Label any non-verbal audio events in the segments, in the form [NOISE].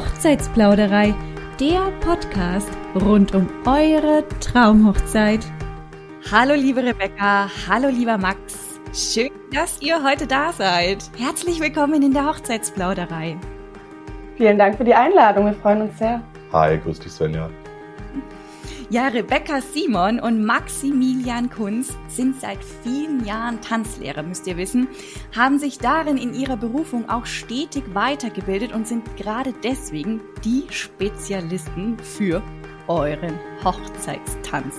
Hochzeitsplauderei, der Podcast rund um eure Traumhochzeit. Hallo liebe Rebecca, hallo lieber Max. Schön, dass ihr heute da seid. Herzlich willkommen in der Hochzeitsplauderei. Vielen Dank für die Einladung, wir freuen uns sehr. Hi, grüß dich Svenja. Ja, Rebecca Simon und Maximilian Kunz sind seit vielen Jahren Tanzlehrer, müsst ihr wissen, haben sich darin in ihrer Berufung auch stetig weitergebildet und sind gerade deswegen die Spezialisten für euren Hochzeitstanz.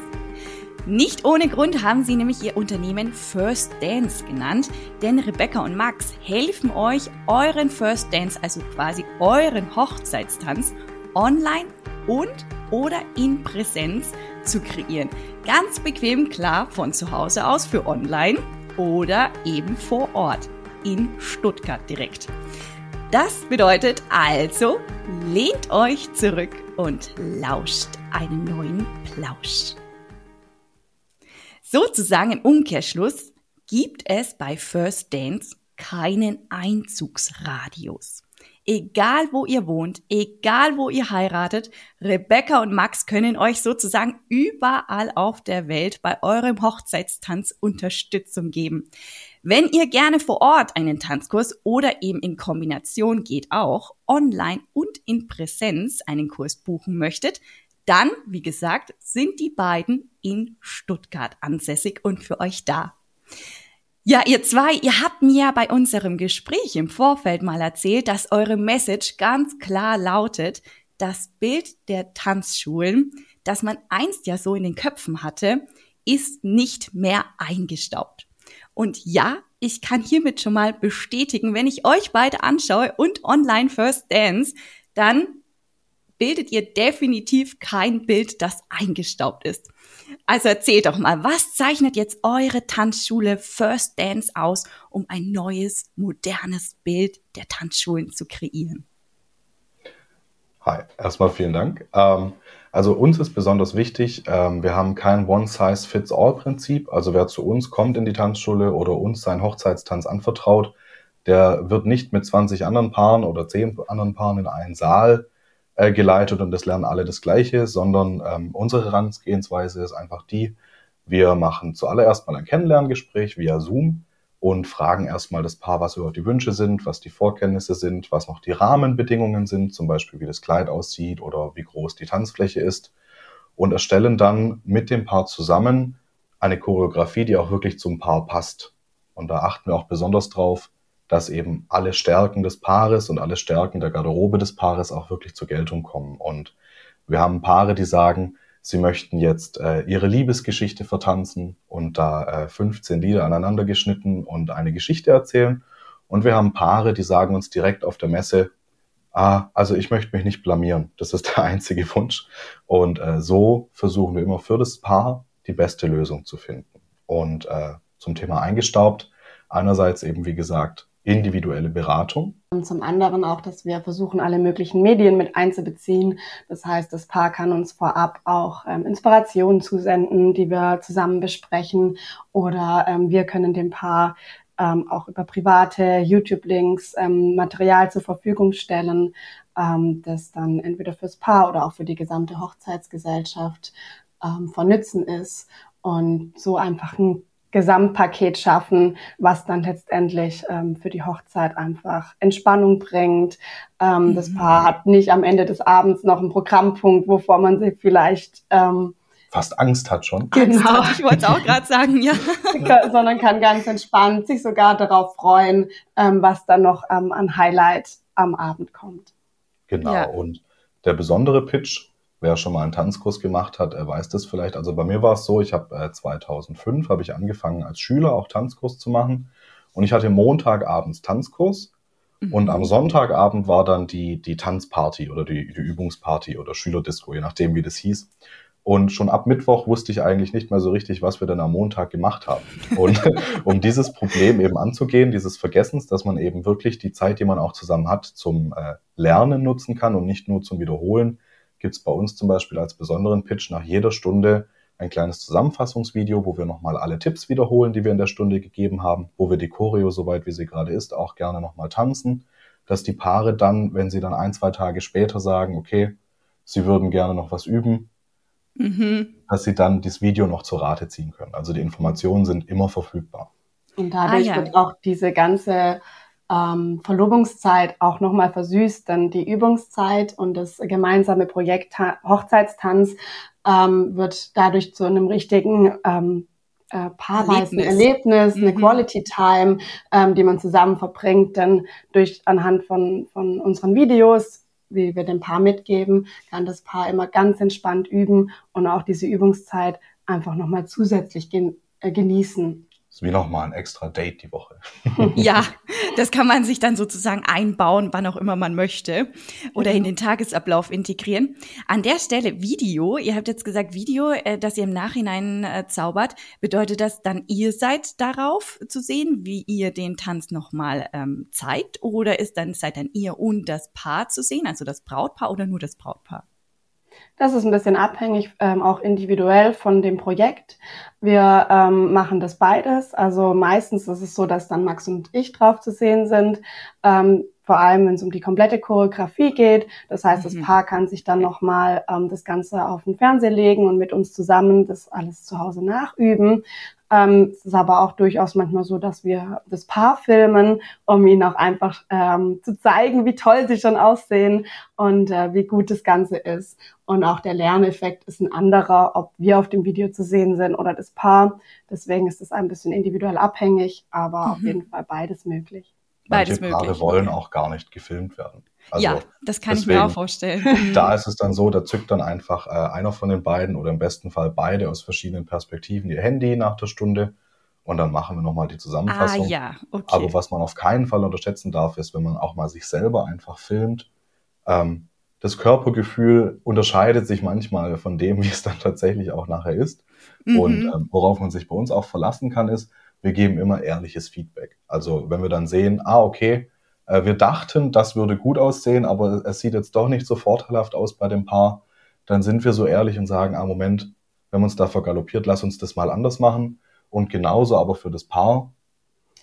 Nicht ohne Grund haben sie nämlich ihr Unternehmen First Dance genannt, denn Rebecca und Max helfen euch, euren First Dance, also quasi euren Hochzeitstanz, online und oder in Präsenz zu kreieren. Ganz bequem, klar, von zu Hause aus für online oder eben vor Ort in Stuttgart direkt. Das bedeutet also, lehnt euch zurück und lauscht einen neuen Plausch. Sozusagen im Umkehrschluss gibt es bei First Dance keinen Einzugsradius. Egal wo ihr wohnt, egal wo ihr heiratet, Rebecca und Max können euch sozusagen überall auf der Welt bei eurem Hochzeitstanz Unterstützung geben. Wenn ihr gerne vor Ort einen Tanzkurs oder eben in Kombination geht auch, online und in Präsenz einen Kurs buchen möchtet, dann, wie gesagt, sind die beiden in Stuttgart ansässig und für euch da. Ja, ihr zwei, ihr habt mir bei unserem Gespräch im Vorfeld mal erzählt, dass eure Message ganz klar lautet, das Bild der Tanzschulen, das man einst ja so in den Köpfen hatte, ist nicht mehr eingestaubt. Und ja, ich kann hiermit schon mal bestätigen, wenn ich euch beide anschaue und online First Dance, dann bildet ihr definitiv kein Bild, das eingestaubt ist. Also erzählt doch mal, was zeichnet jetzt eure Tanzschule First Dance aus, um ein neues, modernes Bild der Tanzschulen zu kreieren? Hi, erstmal vielen Dank. Ähm, also uns ist besonders wichtig, ähm, wir haben kein One-Size-Fits-All-Prinzip. Also wer zu uns kommt in die Tanzschule oder uns seinen Hochzeitstanz anvertraut, der wird nicht mit 20 anderen Paaren oder 10 anderen Paaren in einen Saal äh, geleitet und das lernen alle das Gleiche, sondern ähm, unsere Herangehensweise ist einfach die, wir machen zuallererst mal ein Kennenlerngespräch via Zoom und fragen erstmal das Paar, was überhaupt die Wünsche sind, was die Vorkenntnisse sind, was noch die Rahmenbedingungen sind, zum Beispiel wie das Kleid aussieht oder wie groß die Tanzfläche ist und erstellen dann mit dem Paar zusammen eine Choreografie, die auch wirklich zum Paar passt. Und da achten wir auch besonders drauf, dass eben alle Stärken des Paares und alle Stärken der Garderobe des Paares auch wirklich zur Geltung kommen. Und wir haben Paare, die sagen, sie möchten jetzt äh, ihre Liebesgeschichte vertanzen und da äh, 15 Lieder aneinander geschnitten und eine Geschichte erzählen. Und wir haben Paare, die sagen uns direkt auf der Messe, ah, also ich möchte mich nicht blamieren. Das ist der [LAUGHS] einzige Wunsch. Und äh, so versuchen wir immer für das Paar die beste Lösung zu finden. Und äh, zum Thema eingestaubt, einerseits eben, wie gesagt, individuelle Beratung. Und zum anderen auch, dass wir versuchen, alle möglichen Medien mit einzubeziehen. Das heißt, das Paar kann uns vorab auch ähm, Inspirationen zusenden, die wir zusammen besprechen. Oder ähm, wir können dem Paar ähm, auch über private YouTube-Links ähm, Material zur Verfügung stellen, ähm, das dann entweder fürs Paar oder auch für die gesamte Hochzeitsgesellschaft ähm, von Nützen ist. Und so einfach ein Gesamtpaket schaffen, was dann letztendlich ähm, für die Hochzeit einfach Entspannung bringt. Ähm, mhm. Das Paar hat nicht am Ende des Abends noch einen Programmpunkt, wovor man sich vielleicht ähm, fast Angst hat schon. Genau, ich wollte es auch gerade sagen, ja. Sondern kann ganz entspannt sich sogar darauf freuen, ähm, was dann noch ähm, an Highlight am Abend kommt. Genau. Ja. Und der besondere Pitch Wer schon mal einen Tanzkurs gemacht hat, er weiß das vielleicht. Also bei mir war es so, ich habe äh, 2005 habe ich angefangen als Schüler auch Tanzkurs zu machen und ich hatte Montagabends Tanzkurs mhm. und am Sonntagabend war dann die die Tanzparty oder die, die Übungsparty oder Schülerdisco, je nachdem wie das hieß. Und schon ab Mittwoch wusste ich eigentlich nicht mehr so richtig, was wir denn am Montag gemacht haben. Und [LAUGHS] um dieses Problem eben anzugehen, dieses Vergessens, dass man eben wirklich die Zeit, die man auch zusammen hat, zum äh, Lernen nutzen kann und nicht nur zum Wiederholen, gibt es bei uns zum Beispiel als besonderen Pitch nach jeder Stunde ein kleines Zusammenfassungsvideo, wo wir nochmal alle Tipps wiederholen, die wir in der Stunde gegeben haben, wo wir die Choreo, soweit wie sie gerade ist, auch gerne nochmal tanzen. dass die Paare dann, wenn sie dann ein, zwei Tage später sagen, okay, sie würden gerne noch was üben, mhm. dass sie dann das Video noch zur Rate ziehen können. Also die Informationen sind immer verfügbar. Und dadurch ah, ja. wird auch diese ganze ähm, Verlobungszeit auch nochmal versüßt, dann die Übungszeit und das gemeinsame Projekt Hochzeitstanz ähm, wird dadurch zu einem richtigen ähm, äh, paarweisen Erlebnis, Erlebnis mhm. eine Quality Time, ähm, die man zusammen verbringt, dann durch anhand von, von unseren Videos, wie wir dem Paar mitgeben, kann das Paar immer ganz entspannt üben und auch diese Übungszeit einfach nochmal zusätzlich gen äh, genießen ist wie nochmal ein extra Date die Woche. [LAUGHS] ja, das kann man sich dann sozusagen einbauen, wann auch immer man möchte oder in den Tagesablauf integrieren. An der Stelle Video, ihr habt jetzt gesagt Video, äh, das ihr im Nachhinein äh, zaubert, bedeutet das dann, ihr seid darauf zu sehen, wie ihr den Tanz nochmal ähm, zeigt oder ist dann, seid dann ihr und das Paar zu sehen, also das Brautpaar oder nur das Brautpaar? Das ist ein bisschen abhängig, ähm, auch individuell von dem Projekt. Wir ähm, machen das beides. Also meistens ist es so, dass dann Max und ich drauf zu sehen sind. Ähm, vor allem, wenn es um die komplette Choreografie geht. Das heißt, mhm. das Paar kann sich dann nochmal ähm, das Ganze auf den Fernseher legen und mit uns zusammen das alles zu Hause nachüben. Ähm, es ist aber auch durchaus manchmal so, dass wir das Paar filmen, um ihnen auch einfach ähm, zu zeigen, wie toll sie schon aussehen und äh, wie gut das Ganze ist. Und auch der Lerneffekt ist ein anderer, ob wir auf dem Video zu sehen sind oder das Paar. Deswegen ist es ein bisschen individuell abhängig, aber mhm. auf jeden Fall beides möglich. Beides Manche Paare wollen auch gar nicht gefilmt werden. Also ja, das kann deswegen, ich mir auch vorstellen. [LAUGHS] Da ist es dann so, da zückt dann einfach äh, einer von den beiden oder im besten Fall beide aus verschiedenen Perspektiven ihr Handy nach der Stunde und dann machen wir nochmal die Zusammenfassung. Ah, ja, okay. Aber was man auf keinen Fall unterschätzen darf, ist, wenn man auch mal sich selber einfach filmt. Ähm, das Körpergefühl unterscheidet sich manchmal von dem, [LAUGHS] wie es dann tatsächlich auch nachher ist. Mhm. Und ähm, worauf man sich bei uns auch verlassen kann, ist, wir geben immer ehrliches Feedback. Also wenn wir dann sehen, ah, okay, wir dachten, das würde gut aussehen, aber es sieht jetzt doch nicht so vorteilhaft aus bei dem Paar, dann sind wir so ehrlich und sagen, ah, Moment, wir haben uns da vergaloppiert, lass uns das mal anders machen. Und genauso aber für das Paar,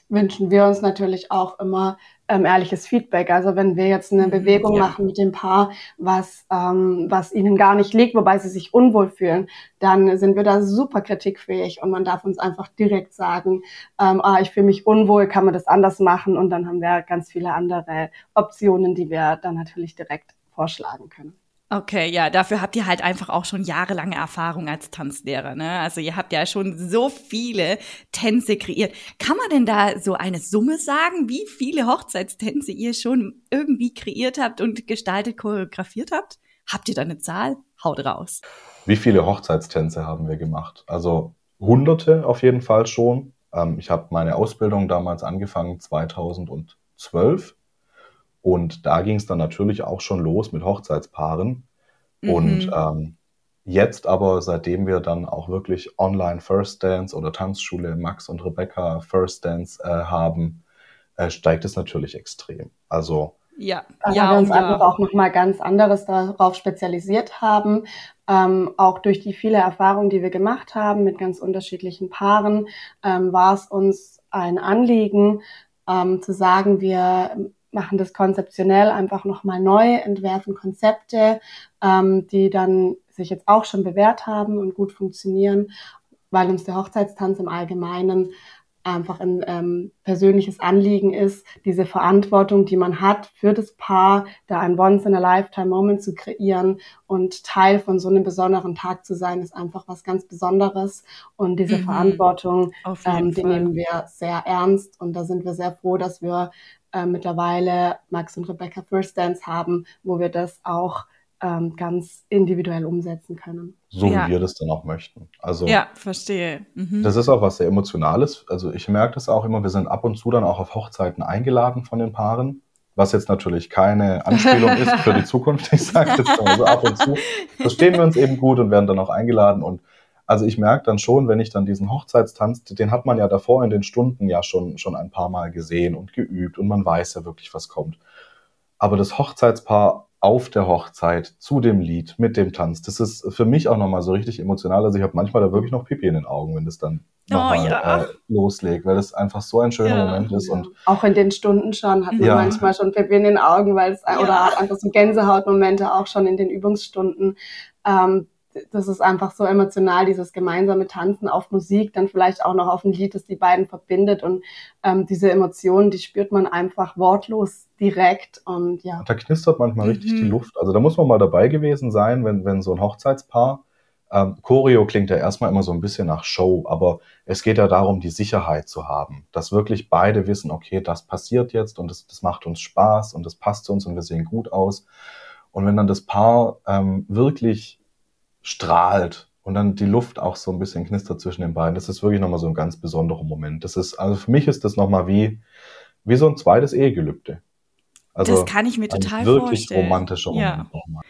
wünschen wir uns natürlich auch immer ähm, ehrliches Feedback. Also wenn wir jetzt eine mhm, Bewegung ja. machen mit dem Paar, was, ähm, was ihnen gar nicht liegt, wobei sie sich unwohl fühlen, dann sind wir da super kritikfähig und man darf uns einfach direkt sagen, ähm, ah, ich fühle mich unwohl, kann man das anders machen und dann haben wir ganz viele andere Optionen, die wir dann natürlich direkt vorschlagen können. Okay, ja, dafür habt ihr halt einfach auch schon jahrelange Erfahrung als Tanzlehrer, ne? Also ihr habt ja schon so viele Tänze kreiert. Kann man denn da so eine Summe sagen, wie viele Hochzeitstänze ihr schon irgendwie kreiert habt und gestaltet, choreografiert habt? Habt ihr da eine Zahl? Haut raus. Wie viele Hochzeitstänze haben wir gemacht? Also hunderte auf jeden Fall schon. Ähm, ich habe meine Ausbildung damals angefangen 2012 und da ging es dann natürlich auch schon los mit Hochzeitspaaren. Mhm. Und ähm, jetzt aber, seitdem wir dann auch wirklich online First Dance oder Tanzschule Max und Rebecca First Dance äh, haben, äh, steigt es natürlich extrem. Also ja, da ja, wir uns ja. einfach auch nochmal ganz anderes darauf spezialisiert haben. Ähm, auch durch die viele Erfahrungen, die wir gemacht haben mit ganz unterschiedlichen Paaren, ähm, war es uns ein Anliegen, ähm, zu sagen, wir machen das konzeptionell einfach nochmal neu, entwerfen Konzepte, ähm, die dann sich jetzt auch schon bewährt haben und gut funktionieren, weil uns der Hochzeitstanz im Allgemeinen einfach ein ähm, persönliches Anliegen ist, diese Verantwortung, die man hat für das Paar, da ein Once-in-a-Lifetime-Moment zu kreieren und Teil von so einem besonderen Tag zu sein, ist einfach was ganz Besonderes. Und diese mhm. Verantwortung, ähm, die nehmen wir sehr ernst und da sind wir sehr froh, dass wir äh, mittlerweile Max und Rebecca First Dance haben, wo wir das auch ähm, ganz individuell umsetzen können. So ja. wie wir das dann auch möchten. Also ja, verstehe. Mhm. Das ist auch was sehr Emotionales. Also ich merke das auch immer, wir sind ab und zu dann auch auf Hochzeiten eingeladen von den Paaren, was jetzt natürlich keine Anspielung ist für die [LAUGHS] Zukunft. Ich sage jetzt mal so ab und zu. Verstehen wir uns eben gut und werden dann auch eingeladen und also ich merke dann schon, wenn ich dann diesen Hochzeitstanz, den hat man ja davor in den Stunden ja schon, schon ein paar Mal gesehen und geübt und man weiß ja wirklich, was kommt. Aber das Hochzeitspaar auf der Hochzeit zu dem Lied mit dem Tanz. Das ist für mich auch nochmal so richtig emotional. Also ich habe manchmal da wirklich noch Pipi in den Augen, wenn das dann oh, nochmal ja. äh, loslegt, weil das einfach so ein schöner ja. Moment ist. Und auch in den Stunden schon hat man ja. manchmal schon Pipi in den Augen, weil es oder hat einfach so Gänsehautmomente auch schon in den Übungsstunden. Ähm, das ist einfach so emotional, dieses gemeinsame Tanzen auf Musik, dann vielleicht auch noch auf ein Lied, das die beiden verbindet. Und ähm, diese Emotionen, die spürt man einfach wortlos direkt. Und ja. Da knistert manchmal mhm. richtig die. Luft. Also da muss man mal dabei gewesen sein, wenn, wenn so ein Hochzeitspaar. Ähm, Choreo klingt ja erstmal immer so ein bisschen nach Show, aber es geht ja darum, die Sicherheit zu haben, dass wirklich beide wissen, okay, das passiert jetzt und das, das macht uns Spaß und das passt zu uns und wir sehen gut aus. Und wenn dann das Paar ähm, wirklich strahlt und dann die Luft auch so ein bisschen knistert zwischen den beiden. Das ist wirklich nochmal so ein ganz besonderer Moment. Das ist, also für mich ist das nochmal wie, wie so ein zweites Ehegelübde. Also das kann ich mir total wirklich vorstellen. romantischer ja. Moment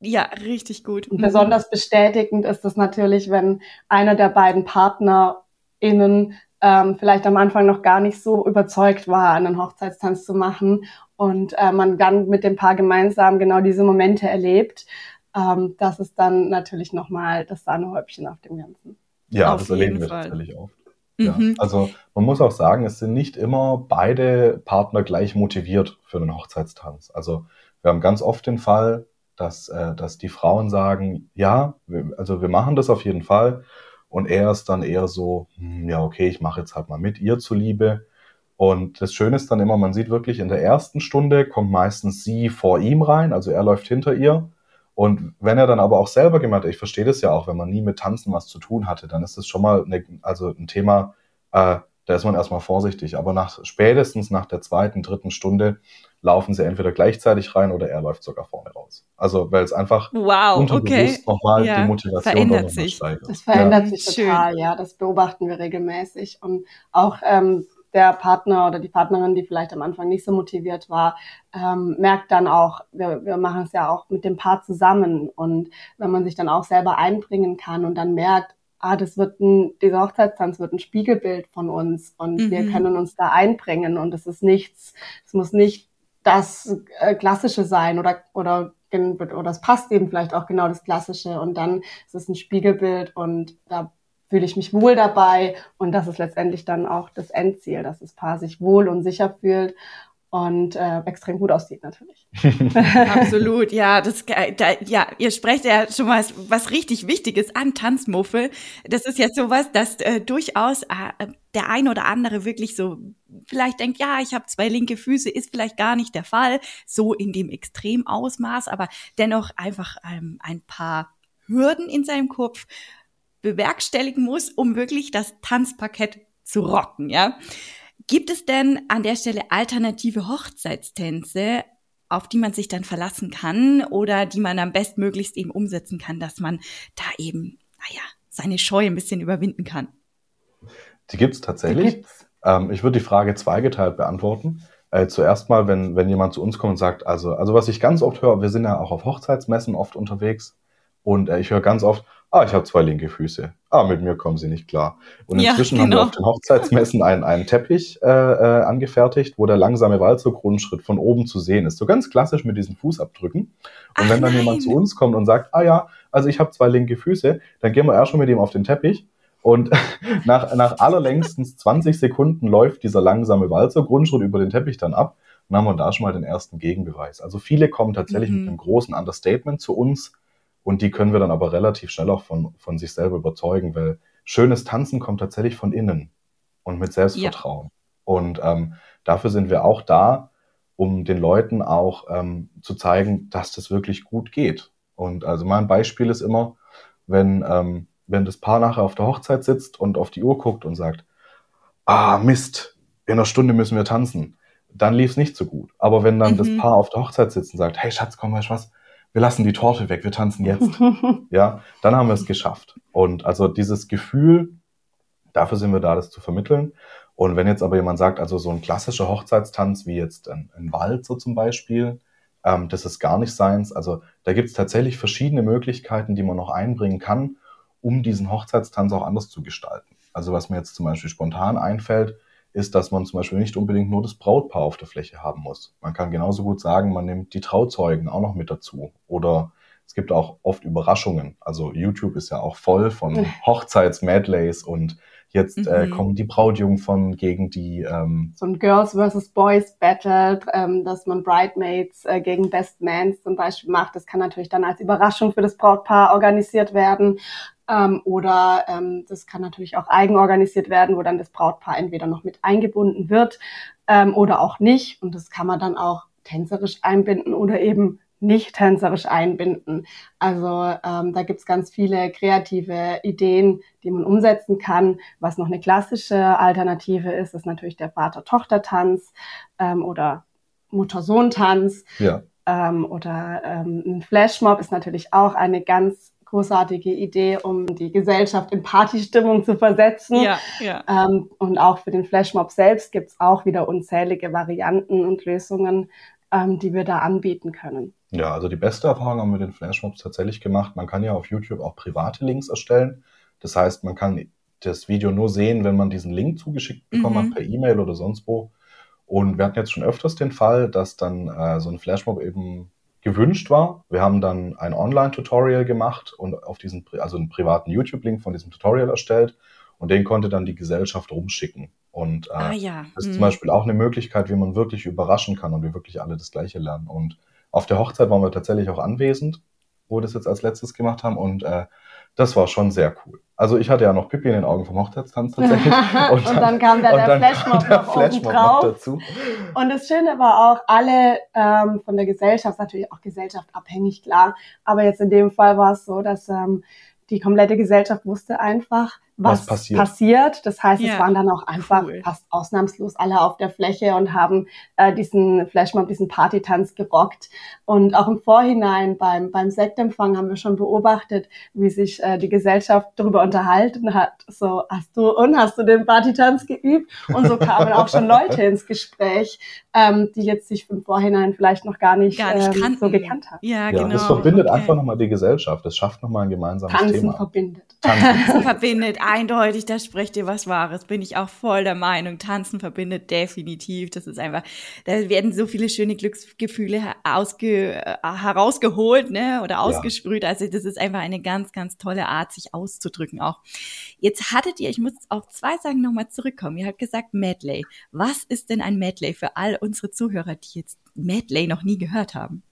Ja, richtig gut. Und besonders bestätigend ist es natürlich, wenn einer der beiden PartnerInnen ähm, vielleicht am Anfang noch gar nicht so überzeugt war, einen Hochzeitstanz zu machen und äh, man dann mit dem Paar gemeinsam genau diese Momente erlebt ähm, das ist dann natürlich nochmal das Sahnehäubchen auf dem Ganzen. Ja, auf das erleben wir Fall. tatsächlich oft. Ja. Mhm. Also man muss auch sagen, es sind nicht immer beide Partner gleich motiviert für einen Hochzeitstanz. Also wir haben ganz oft den Fall, dass, äh, dass die Frauen sagen, ja, wir, also wir machen das auf jeden Fall. Und er ist dann eher so, hm, ja, okay, ich mache jetzt halt mal mit ihr zuliebe. Und das Schöne ist dann immer, man sieht wirklich in der ersten Stunde kommt meistens sie vor ihm rein, also er läuft hinter ihr und wenn er dann aber auch selber gemeint hat, ich verstehe das ja auch, wenn man nie mit Tanzen was zu tun hatte, dann ist das schon mal eine, also ein Thema, äh, da ist man erstmal vorsichtig. Aber nach, spätestens nach der zweiten, dritten Stunde laufen sie entweder gleichzeitig rein oder er läuft sogar vorne raus. Also weil es einfach wow, unterbewusst okay. nochmal ja, die Motivation verändert sich. steigert. Das verändert ja. sich total, Schön. ja. Das beobachten wir regelmäßig. Und auch ähm, der Partner oder die Partnerin, die vielleicht am Anfang nicht so motiviert war, ähm, merkt dann auch, wir, wir machen es ja auch mit dem Paar zusammen. Und wenn man sich dann auch selber einbringen kann und dann merkt, ah, das wird ein, dieser Hochzeitstanz wird ein Spiegelbild von uns und mhm. wir können uns da einbringen und es ist nichts, es muss nicht das äh, Klassische sein oder, oder, oder es passt eben vielleicht auch genau das Klassische und dann ist es ein Spiegelbild und da fühle ich mich wohl dabei. Und das ist letztendlich dann auch das Endziel, dass das Paar sich wohl und sicher fühlt und äh, extrem gut aussieht natürlich. [LAUGHS] Absolut, ja, das äh, da, ja, ihr sprecht ja schon mal was richtig Wichtiges an Tanzmuffel. Das ist ja sowas, dass äh, durchaus äh, der ein oder andere wirklich so vielleicht denkt, ja, ich habe zwei linke Füße, ist vielleicht gar nicht der Fall, so in dem Extremausmaß, aber dennoch einfach ähm, ein paar Hürden in seinem Kopf bewerkstelligen muss, um wirklich das Tanzparkett zu rocken, ja. Gibt es denn an der Stelle alternative Hochzeitstänze, auf die man sich dann verlassen kann oder die man am bestmöglichst eben umsetzen kann, dass man da eben, naja, seine Scheu ein bisschen überwinden kann? Die gibt es tatsächlich. gibt's. Ähm, ich würde die Frage zweigeteilt beantworten. Äh, zuerst mal, wenn, wenn jemand zu uns kommt und sagt, also, also was ich ganz oft höre, wir sind ja auch auf Hochzeitsmessen oft unterwegs und äh, ich höre ganz oft, ah, ich habe zwei linke Füße. Ah, mit mir kommen sie nicht klar. Und inzwischen ja, genau. haben wir genau. auf den Hochzeitsmessen einen, einen Teppich äh, äh, angefertigt, wo der langsame Walzer-Grundschritt von oben zu sehen ist. So ganz klassisch mit diesen Fußabdrücken. Und Ach, wenn dann nein. jemand zu uns kommt und sagt, ah ja, also ich habe zwei linke Füße, dann gehen wir erst schon mit ihm auf den Teppich. Und [LAUGHS] nach, nach allerlängstens 20 Sekunden läuft dieser langsame Walzer-Grundschritt über den Teppich dann ab. Dann haben wir da schon mal den ersten Gegenbeweis. Also viele kommen tatsächlich mhm. mit einem großen Understatement zu uns und die können wir dann aber relativ schnell auch von, von sich selber überzeugen, weil schönes Tanzen kommt tatsächlich von innen und mit Selbstvertrauen. Ja. Und ähm, dafür sind wir auch da, um den Leuten auch ähm, zu zeigen, dass das wirklich gut geht. Und also mein Beispiel ist immer, wenn, ähm, wenn das Paar nachher auf der Hochzeit sitzt und auf die Uhr guckt und sagt, ah, Mist, in einer Stunde müssen wir tanzen, dann lief es nicht so gut. Aber wenn dann mhm. das Paar auf der Hochzeit sitzt und sagt, hey Schatz, komm, weißt du was, wir lassen die Torte weg, wir tanzen jetzt. [LAUGHS] ja, dann haben wir es geschafft. Und also dieses Gefühl, dafür sind wir da, das zu vermitteln. Und wenn jetzt aber jemand sagt, also so ein klassischer Hochzeitstanz wie jetzt ein, ein Wald so zum Beispiel, ähm, das ist gar nicht seins. Also da gibt es tatsächlich verschiedene Möglichkeiten, die man noch einbringen kann, um diesen Hochzeitstanz auch anders zu gestalten. Also was mir jetzt zum Beispiel spontan einfällt, ist, dass man zum Beispiel nicht unbedingt nur das Brautpaar auf der Fläche haben muss. Man kann genauso gut sagen, man nimmt die Trauzeugen auch noch mit dazu. Oder es gibt auch oft Überraschungen. Also YouTube ist ja auch voll von [LAUGHS] Hochzeits-Medleys und Jetzt äh, mhm. kommen die Brautjungfern gegen die ähm, so ein Girls versus Boys Battle, ähm, dass man Bridemaids äh, gegen Best Mans zum Beispiel macht. Das kann natürlich dann als Überraschung für das Brautpaar organisiert werden. Ähm, oder ähm, das kann natürlich auch eigenorganisiert werden, wo dann das Brautpaar entweder noch mit eingebunden wird ähm, oder auch nicht. Und das kann man dann auch tänzerisch einbinden oder eben nicht tänzerisch einbinden. Also ähm, da gibt's ganz viele kreative Ideen, die man umsetzen kann. Was noch eine klassische Alternative ist, ist natürlich der Vater-Tochter-Tanz ähm, oder Mutter-Sohn-Tanz. Ja. Ähm, oder ähm, ein Flashmob ist natürlich auch eine ganz großartige Idee, um die Gesellschaft in Partystimmung zu versetzen. Ja, ja. Ähm, und auch für den Flashmob selbst gibt's auch wieder unzählige Varianten und Lösungen, ähm, die wir da anbieten können. Ja, also die beste Erfahrung haben wir mit den Flashmobs tatsächlich gemacht. Man kann ja auf YouTube auch private Links erstellen. Das heißt, man kann das Video nur sehen, wenn man diesen Link zugeschickt bekommen mhm. hat per E-Mail oder sonst wo. Und wir hatten jetzt schon öfters den Fall, dass dann äh, so ein Flashmob eben gewünscht war. Wir haben dann ein Online-Tutorial gemacht und auf diesen, also einen privaten YouTube-Link von diesem Tutorial erstellt und den konnte dann die Gesellschaft rumschicken. Und äh, ah, ja. das ist hm. zum Beispiel auch eine Möglichkeit, wie man wirklich überraschen kann und wir wirklich alle das Gleiche lernen. Und auf der Hochzeit waren wir tatsächlich auch anwesend, wo wir das jetzt als letztes gemacht haben und äh, das war schon sehr cool. Also ich hatte ja noch Pippi in den Augen vom Hochzeitstanz tatsächlich. [LAUGHS] Und, und dann, kam da der Flashmob noch, Flashmob noch dazu. Und das Schöne war auch, alle ähm, von der Gesellschaft, natürlich auch gesellschaftabhängig, klar. Aber jetzt in dem Fall war es so, dass ähm, die komplette Gesellschaft wusste einfach, was, was passiert. passiert. Das heißt, ja. es waren dann auch einfach cool. fast ausnahmslos alle auf der Fläche und haben äh, diesen Flashmob, diesen Partytanz gerockt. Und auch im Vorhinein beim, beim Sektempfang haben wir schon beobachtet, wie sich äh, die Gesellschaft darüber unterhalten hat. So, hast du und hast du den Partytanz geübt? Und so kamen auch schon Leute ins Gespräch, ähm, die jetzt sich im Vorhinein vielleicht noch gar nicht, gar nicht ähm, so gekannt haben. Ja, ja genau. Das verbindet okay. einfach nochmal die Gesellschaft. Das schafft nochmal ein gemeinsames Tanzen Thema. Verbindet. Tanzen [LAUGHS] verbindet eindeutig, da sprecht ihr was Wahres, bin ich auch voll der Meinung. Tanzen verbindet definitiv. Das ist einfach, da werden so viele schöne Glücksgefühle ausge, äh, herausgeholt, ne, oder ausgesprüht. Ja. Also das ist einfach eine ganz, ganz tolle Art, sich auszudrücken auch. Jetzt hattet ihr, ich muss auf zwei Sachen nochmal zurückkommen. Ihr habt gesagt Medley. Was ist denn ein Medley für all unsere Zuhörer, die jetzt Medley noch nie gehört haben?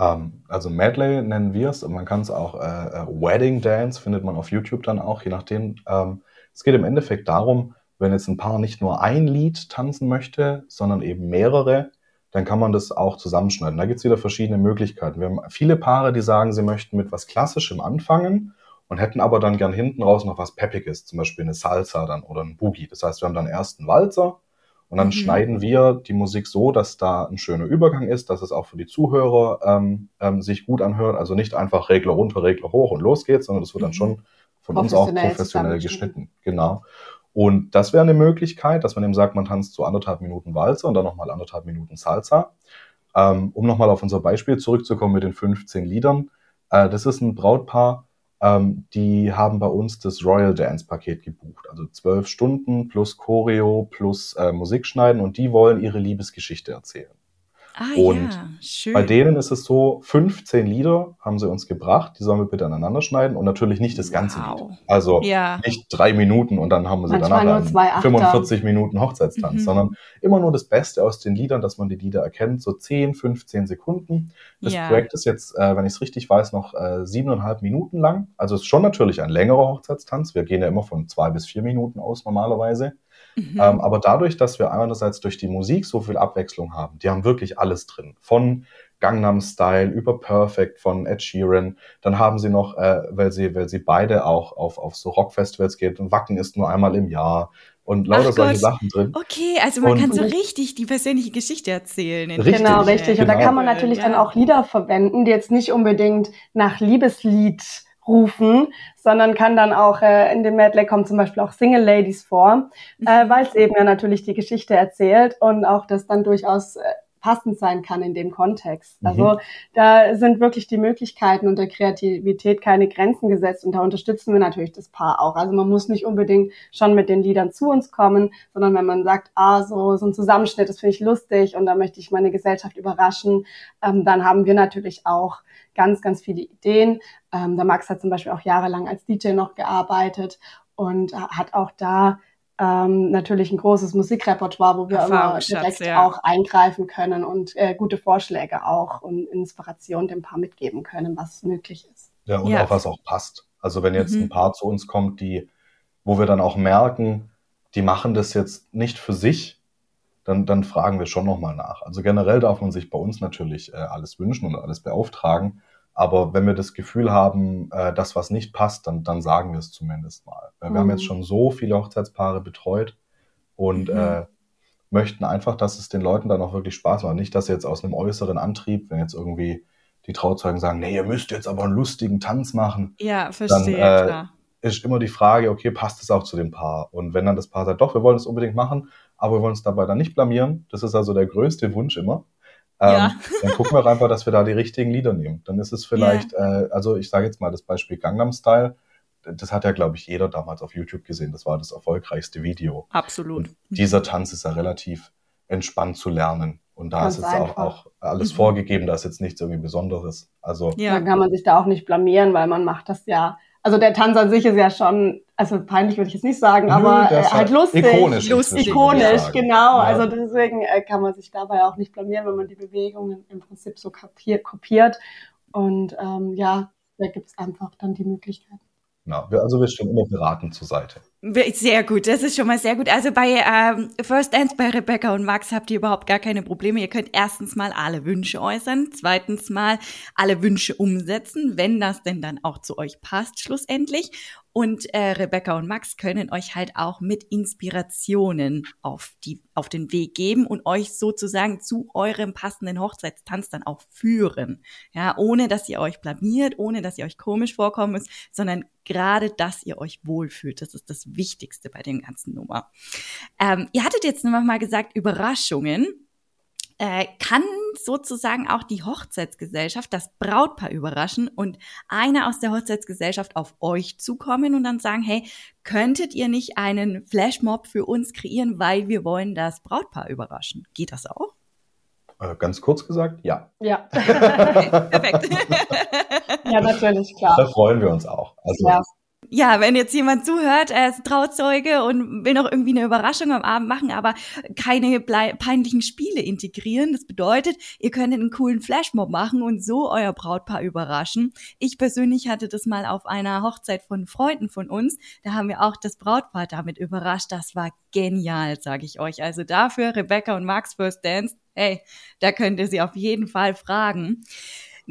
Ähm, also Medley nennen wir es, man kann es auch äh, äh, Wedding Dance, findet man auf YouTube dann auch, je nachdem. Ähm, es geht im Endeffekt darum, wenn jetzt ein Paar nicht nur ein Lied tanzen möchte, sondern eben mehrere, dann kann man das auch zusammenschneiden. Da gibt es wieder verschiedene Möglichkeiten. Wir haben viele Paare, die sagen, sie möchten mit was Klassischem anfangen und hätten aber dann gern hinten raus noch was Peppiges, zum Beispiel eine Salsa dann oder ein Boogie. Das heißt, wir haben dann erst einen Walzer, und dann mhm. schneiden wir die Musik so, dass da ein schöner Übergang ist, dass es auch für die Zuhörer ähm, ähm, sich gut anhört. Also nicht einfach Regler runter, Regler hoch und los geht's, sondern das wird dann mhm. schon von uns auch professionell geschnitten. Genau. Und das wäre eine Möglichkeit, dass man eben sagt, man tanzt zu anderthalb Minuten Walzer und dann nochmal anderthalb Minuten Salsa. Ähm, um nochmal auf unser Beispiel zurückzukommen mit den 15 Liedern. Äh, das ist ein Brautpaar, ähm, die haben bei uns das Royal Dance Paket gebucht. Also zwölf Stunden plus Choreo plus äh, Musikschneiden und die wollen ihre Liebesgeschichte erzählen. Ah, und ja, schön. bei denen ist es so, 15 Lieder haben sie uns gebracht, die sollen wir bitte aneinander schneiden und natürlich nicht das ganze wow. Lied. Also ja. nicht drei Minuten und dann haben wir sie Manchmal danach 45 Minuten Hochzeitstanz, mhm. sondern immer nur das Beste aus den Liedern, dass man die Lieder erkennt, so 10, 15 Sekunden. Das ja. Projekt ist jetzt, äh, wenn ich es richtig weiß, noch äh, siebeneinhalb Minuten lang. Also es ist schon natürlich ein längerer Hochzeitstanz. Wir gehen ja immer von zwei bis vier Minuten aus normalerweise. Mhm. Ähm, aber dadurch, dass wir einerseits durch die Musik so viel Abwechslung haben, die haben wirklich alles drin. Von Gangnam Style über Perfect von Ed Sheeran. Dann haben sie noch, äh, weil sie, weil sie beide auch auf, auf so Rockfestivals geht und Wacken ist nur einmal im Jahr und lauter Ach solche Gott. Sachen drin. Okay, also man und, kann so richtig die persönliche Geschichte erzählen. Richtig, genau, richtig. Und da kann man natürlich ja. dann auch Lieder verwenden, die jetzt nicht unbedingt nach Liebeslied rufen, sondern kann dann auch äh, in dem Medley kommen zum Beispiel auch Single Ladies vor, äh, mhm. weil es eben ja natürlich die Geschichte erzählt und auch das dann durchaus äh, passend sein kann in dem Kontext. Mhm. Also da sind wirklich die Möglichkeiten und der Kreativität keine Grenzen gesetzt und da unterstützen wir natürlich das Paar auch. Also man muss nicht unbedingt schon mit den Liedern zu uns kommen, sondern wenn man sagt, ah, so, so ein Zusammenschnitt, das finde ich lustig und da möchte ich meine Gesellschaft überraschen, ähm, dann haben wir natürlich auch ganz, ganz viele Ideen. Ähm, der Max hat zum Beispiel auch jahrelang als DJ noch gearbeitet und hat auch da ähm, natürlich ein großes Musikrepertoire, wo wir immer direkt ja. auch eingreifen können und äh, gute Vorschläge auch und Inspiration dem Paar mitgeben können, was möglich ist. Ja, und ja. auch was auch passt. Also wenn jetzt mhm. ein Paar zu uns kommt, die, wo wir dann auch merken, die machen das jetzt nicht für sich, dann, dann fragen wir schon nochmal nach. Also generell darf man sich bei uns natürlich äh, alles wünschen und alles beauftragen. Aber wenn wir das Gefühl haben, äh, dass was nicht passt, dann, dann sagen wir es zumindest mal. Wir mhm. haben jetzt mhm. schon so viele Hochzeitspaare betreut und mhm. äh, möchten einfach, dass es den Leuten dann auch wirklich Spaß macht. Nicht, dass jetzt aus einem äußeren Antrieb, wenn jetzt irgendwie die Trauzeugen sagen, nee, ihr müsst jetzt aber einen lustigen Tanz machen. Ja, verstehe, dann, äh, klar. Ist immer die Frage, okay, passt es auch zu dem Paar? Und wenn dann das Paar sagt, doch, wir wollen es unbedingt machen, aber wir wollen uns dabei dann nicht blamieren, das ist also der größte Wunsch immer, ähm, ja. [LAUGHS] Dann gucken wir einfach, dass wir da die richtigen Lieder nehmen. Dann ist es vielleicht, ja. äh, also ich sage jetzt mal das Beispiel Gangnam Style. Das hat ja, glaube ich, jeder damals auf YouTube gesehen. Das war das erfolgreichste Video. Absolut. Und dieser Tanz ist ja relativ entspannt zu lernen. Und da Ganz ist jetzt auch, auch, alles mhm. vorgegeben, da ist jetzt nichts irgendwie Besonderes. Also ja. Dann kann man sich da auch nicht blamieren, weil man macht das ja also der Tanz an sich ist ja schon, also peinlich würde ich jetzt nicht sagen, Nö, aber äh, halt lustig. Ikonisch. Lustig, ikonisch, genau. Ja. Also deswegen äh, kann man sich dabei auch nicht blamieren, wenn man die Bewegungen im Prinzip so kapiert, kopiert. Und ähm, ja, da gibt's einfach dann die Möglichkeit. Genau. Also wir stehen immer beratend zur Seite. Sehr gut, das ist schon mal sehr gut. Also bei ähm, First Dance bei Rebecca und Max habt ihr überhaupt gar keine Probleme. Ihr könnt erstens mal alle Wünsche äußern, zweitens mal alle Wünsche umsetzen, wenn das denn dann auch zu euch passt schlussendlich. Und äh, Rebecca und Max können euch halt auch mit Inspirationen auf, die, auf den Weg geben und euch sozusagen zu eurem passenden Hochzeitstanz dann auch führen. Ja, ohne dass ihr euch blamiert, ohne dass ihr euch komisch vorkommen müsst, sondern gerade, dass ihr euch wohlfühlt. Das ist das Wichtigste bei dem ganzen Nummer. Ähm, ihr hattet jetzt noch mal gesagt, Überraschungen. Äh, kann sozusagen auch die Hochzeitsgesellschaft das Brautpaar überraschen und einer aus der Hochzeitsgesellschaft auf euch zukommen und dann sagen, hey, könntet ihr nicht einen Flashmob für uns kreieren, weil wir wollen das Brautpaar überraschen? Geht das auch? Äh, ganz kurz gesagt, ja. Ja. [LAUGHS] okay, perfekt. ja, natürlich, klar. Da freuen wir uns auch. Also, ja ja, wenn jetzt jemand zuhört, er ist Trauzeuge und will noch irgendwie eine Überraschung am Abend machen, aber keine peinlichen Spiele integrieren. Das bedeutet, ihr könnt einen coolen Flashmob machen und so euer Brautpaar überraschen. Ich persönlich hatte das mal auf einer Hochzeit von Freunden von uns. Da haben wir auch das Brautpaar damit überrascht. Das war genial, sage ich euch. Also dafür Rebecca und Max First Dance. Hey, da könnt ihr sie auf jeden Fall fragen.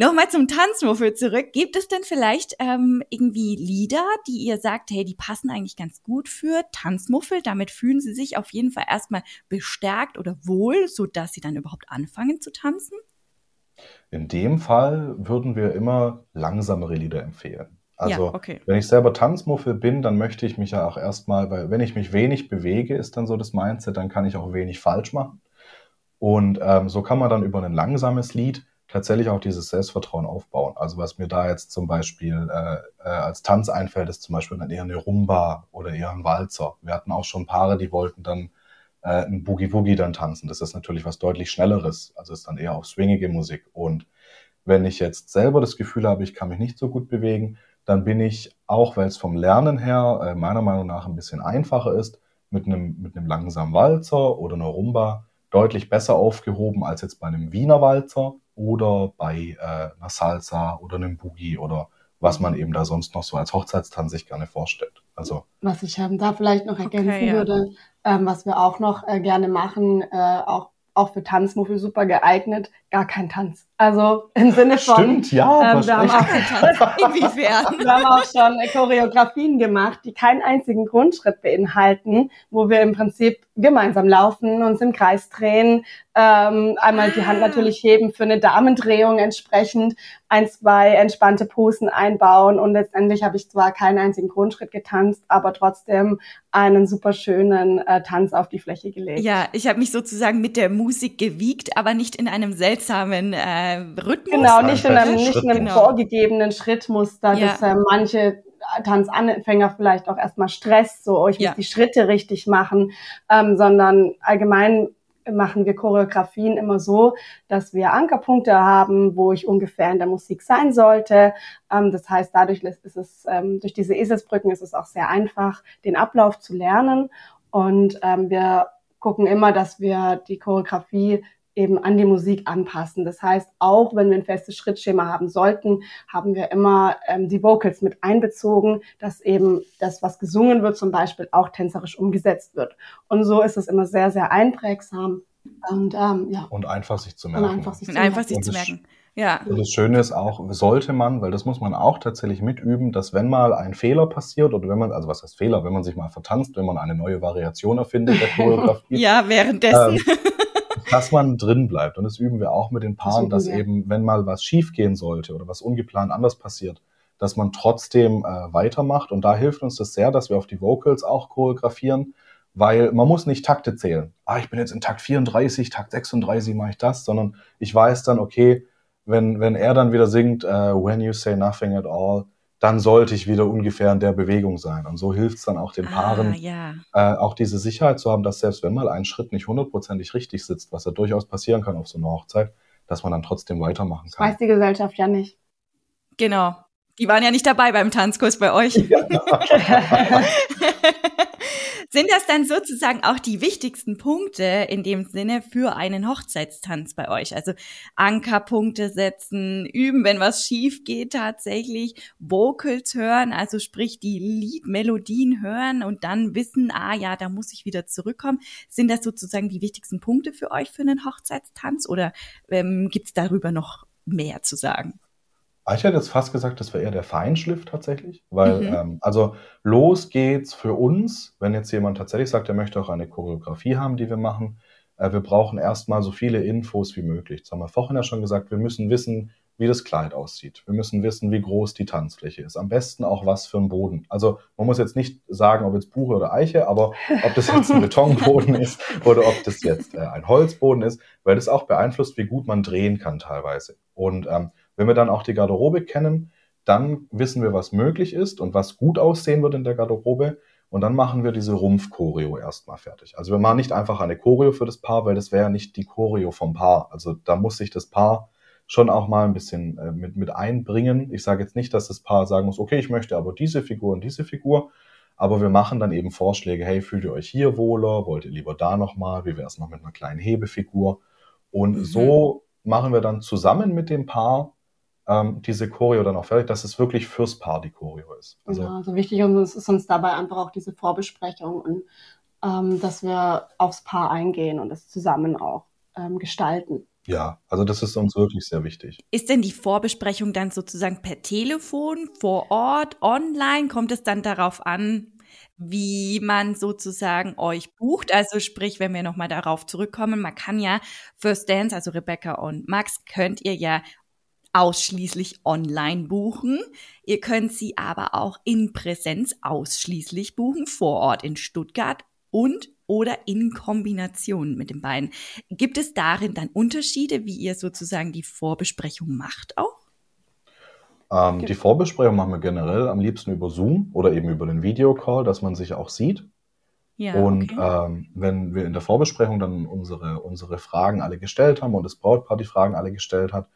Nochmal zum Tanzmuffel zurück. Gibt es denn vielleicht ähm, irgendwie Lieder, die ihr sagt, hey, die passen eigentlich ganz gut für Tanzmuffel? Damit fühlen sie sich auf jeden Fall erstmal bestärkt oder wohl, sodass sie dann überhaupt anfangen zu tanzen? In dem Fall würden wir immer langsamere Lieder empfehlen. Also, ja, okay. wenn ich selber Tanzmuffel bin, dann möchte ich mich ja auch erstmal, weil wenn ich mich wenig bewege, ist dann so das Mindset, dann kann ich auch wenig falsch machen. Und ähm, so kann man dann über ein langsames Lied tatsächlich auch dieses Selbstvertrauen aufbauen. Also was mir da jetzt zum Beispiel äh, äh, als Tanz einfällt, ist zum Beispiel dann eher eine Rumba oder eher ein Walzer. Wir hatten auch schon Paare, die wollten dann äh, ein Boogie-Woogie dann tanzen. Das ist natürlich was deutlich Schnelleres. Also ist dann eher auf swingige Musik. Und wenn ich jetzt selber das Gefühl habe, ich kann mich nicht so gut bewegen, dann bin ich, auch weil es vom Lernen her äh, meiner Meinung nach ein bisschen einfacher ist, mit einem, mit einem langsamen Walzer oder einer Rumba deutlich besser aufgehoben als jetzt bei einem Wiener Walzer oder bei äh, einer Salsa oder einem Boogie oder was man eben da sonst noch so als Hochzeitstanz sich gerne vorstellt. Also was ich ähm, da vielleicht noch ergänzen okay, ja. würde, ähm, was wir auch noch äh, gerne machen, äh, auch auch für Tanzmuffel super geeignet, gar keinen Tanz. Also im Sinne von. Stimmt, ja. Ähm, wir, haben auch, [LAUGHS] wir haben auch schon Choreografien gemacht, die keinen einzigen Grundschritt beinhalten, wo wir im Prinzip gemeinsam laufen, uns im Kreis drehen, ähm, einmal die Hand natürlich heben für eine Damendrehung entsprechend, ein, zwei entspannte Posen einbauen und letztendlich habe ich zwar keinen einzigen Grundschritt getanzt, aber trotzdem einen super schönen äh, Tanz auf die Fläche gelegt. Ja, ich habe mich sozusagen mit der Musik gewiegt, aber nicht in einem seltsamen äh, Rhythmus. Genau, nicht in einem, nicht in einem genau. vorgegebenen Schrittmuster, Ja. das äh, manche Tanzanfänger vielleicht auch erstmal Stress, so oh, ich muss Ja. die Schritte richtig machen, ähm, sondern allgemein machen wir Choreografien immer so, dass wir Ankerpunkte haben, wo ich ungefähr in der Musik sein sollte. Ähm, das heißt, dadurch ist es, ähm, durch diese Eselsbrücken ist es auch sehr einfach, den Ablauf zu lernen. Und ähm, wir gucken immer, dass wir die Choreografie eben an die Musik anpassen. Das heißt, auch wenn wir ein festes Schrittschema haben sollten, haben wir immer ähm, die Vocals mit einbezogen, dass eben das, was gesungen wird, zum Beispiel auch tänzerisch umgesetzt wird. Und so ist es immer sehr, sehr einprägsam und ähm, ja, Und einfach sich zu und merken. einfach sich Und zu einfach merken. sich Und zu das- merken. Ja. Und das Schöne ist auch, sollte man, weil das muss man auch tatsächlich mitüben, dass wenn mal ein Fehler passiert oder wenn man, also was heißt Fehler, wenn man sich mal vertanzt, wenn man eine neue Variation erfindet der [LAUGHS] Choreografie, Ja, währenddessen. ähm, dass man drin bleibt. Und das üben wir auch mit den Paaren, üben dass wir. eben, wenn mal was schief gehen sollte oder was ungeplant anders passiert, dass man trotzdem äh, weitermacht. Und da hilft uns das sehr, dass wir auf die Vocals auch choreografieren, weil man muss nicht Takte zählen. Ah, ich bin jetzt in Takt 34, Takt 36 mache ich das, sondern ich weiß dann, okay, wenn, wenn er dann wieder singt, äh, when you say nothing at all, dann sollte ich wieder ungefähr in der Bewegung sein. Und so hilft es dann auch den Paaren, Ah, ja. äh, auch diese Sicherheit zu haben, dass selbst wenn mal ein Schritt nicht hundertprozentig richtig sitzt, was ja durchaus passieren kann auf so einer Hochzeit, dass man dann trotzdem weitermachen Das weiß kann. die Gesellschaft ja nicht. Genau. Die waren ja nicht dabei beim Tanzkurs bei euch. [LAUGHS] [LAUGHS] Sind das dann sozusagen auch die wichtigsten Punkte in dem Sinne für einen Hochzeitstanz bei euch? Also Ankerpunkte setzen, üben, wenn was schief geht tatsächlich, Vocals hören, also sprich die Liedmelodien hören und dann wissen, ah ja, da muss ich wieder zurückkommen. Sind das sozusagen die wichtigsten Punkte für euch für einen Hochzeitstanz oder ähm, gibt es darüber noch mehr zu sagen? Ich hätte jetzt fast gesagt, das wäre eher der Feinschliff tatsächlich, weil Mhm. ähm, also los geht's für uns, wenn jetzt jemand tatsächlich sagt, er möchte auch eine Choreografie haben, die wir machen. Äh, wir brauchen erstmal so viele Infos wie möglich. Das haben wir vorhin ja schon gesagt, wir müssen wissen, wie das Kleid aussieht. Wir müssen wissen, wie groß die Tanzfläche ist. Am besten auch was für ein Boden. Also man muss jetzt nicht sagen, ob jetzt Buche oder Eiche, aber ob das jetzt ein [LAUGHS] Betonboden ist oder ob das jetzt äh, ein Holzboden ist, weil das auch beeinflusst, wie gut man drehen kann teilweise. Und ähm, wenn wir dann auch die Garderobe kennen, dann wissen wir, was möglich ist und was gut aussehen wird in der Garderobe. Und dann machen wir diese Rumpf-Choreo erstmal fertig. Also wir machen nicht einfach eine Choreo für das Paar, weil das wäre ja nicht die Choreo vom Paar. Also da muss sich das Paar schon auch mal ein bisschen äh, mit, mit einbringen. Ich sage jetzt nicht, dass das Paar sagen muss, okay, ich möchte aber diese Figur und diese Figur. Aber wir machen dann eben Vorschläge, hey, fühlt ihr euch hier wohler? Wollt ihr lieber da nochmal? Wie wäre es noch mit einer kleinen Hebefigur? Und Mhm. so machen wir dann zusammen mit dem Paar ähm, diese Choreo dann auch fertig, dass es wirklich fürs Paar die Choreo ist. Also Genau, also wichtig und es ist uns dabei einfach auch diese Vorbesprechung und ähm, dass wir aufs Paar eingehen und es zusammen auch ähm, gestalten. ja, also das ist uns wirklich sehr wichtig. Ist denn die Vorbesprechung dann sozusagen per Telefon, vor Ort, online? Kommt es dann darauf an, wie man sozusagen euch bucht? Also sprich, wenn wir nochmal darauf zurückkommen, man kann ja First Dance, also Rebecca und Max, könnt ihr ja ausschließlich online buchen. Ihr könnt sie aber auch in Präsenz ausschließlich buchen, vor Ort in Stuttgart und oder in Kombination mit den beiden. Gibt es darin dann Unterschiede, wie ihr sozusagen die Vorbesprechung macht auch? Ähm, die Vorbesprechung machen wir generell am liebsten über Zoom oder eben über den Videocall, dass man sich auch sieht. Ja, und okay. ähm, wenn wir in der Vorbesprechung dann unsere, unsere Fragen alle gestellt haben und das Brautpaar die Fragen alle gestellt hat,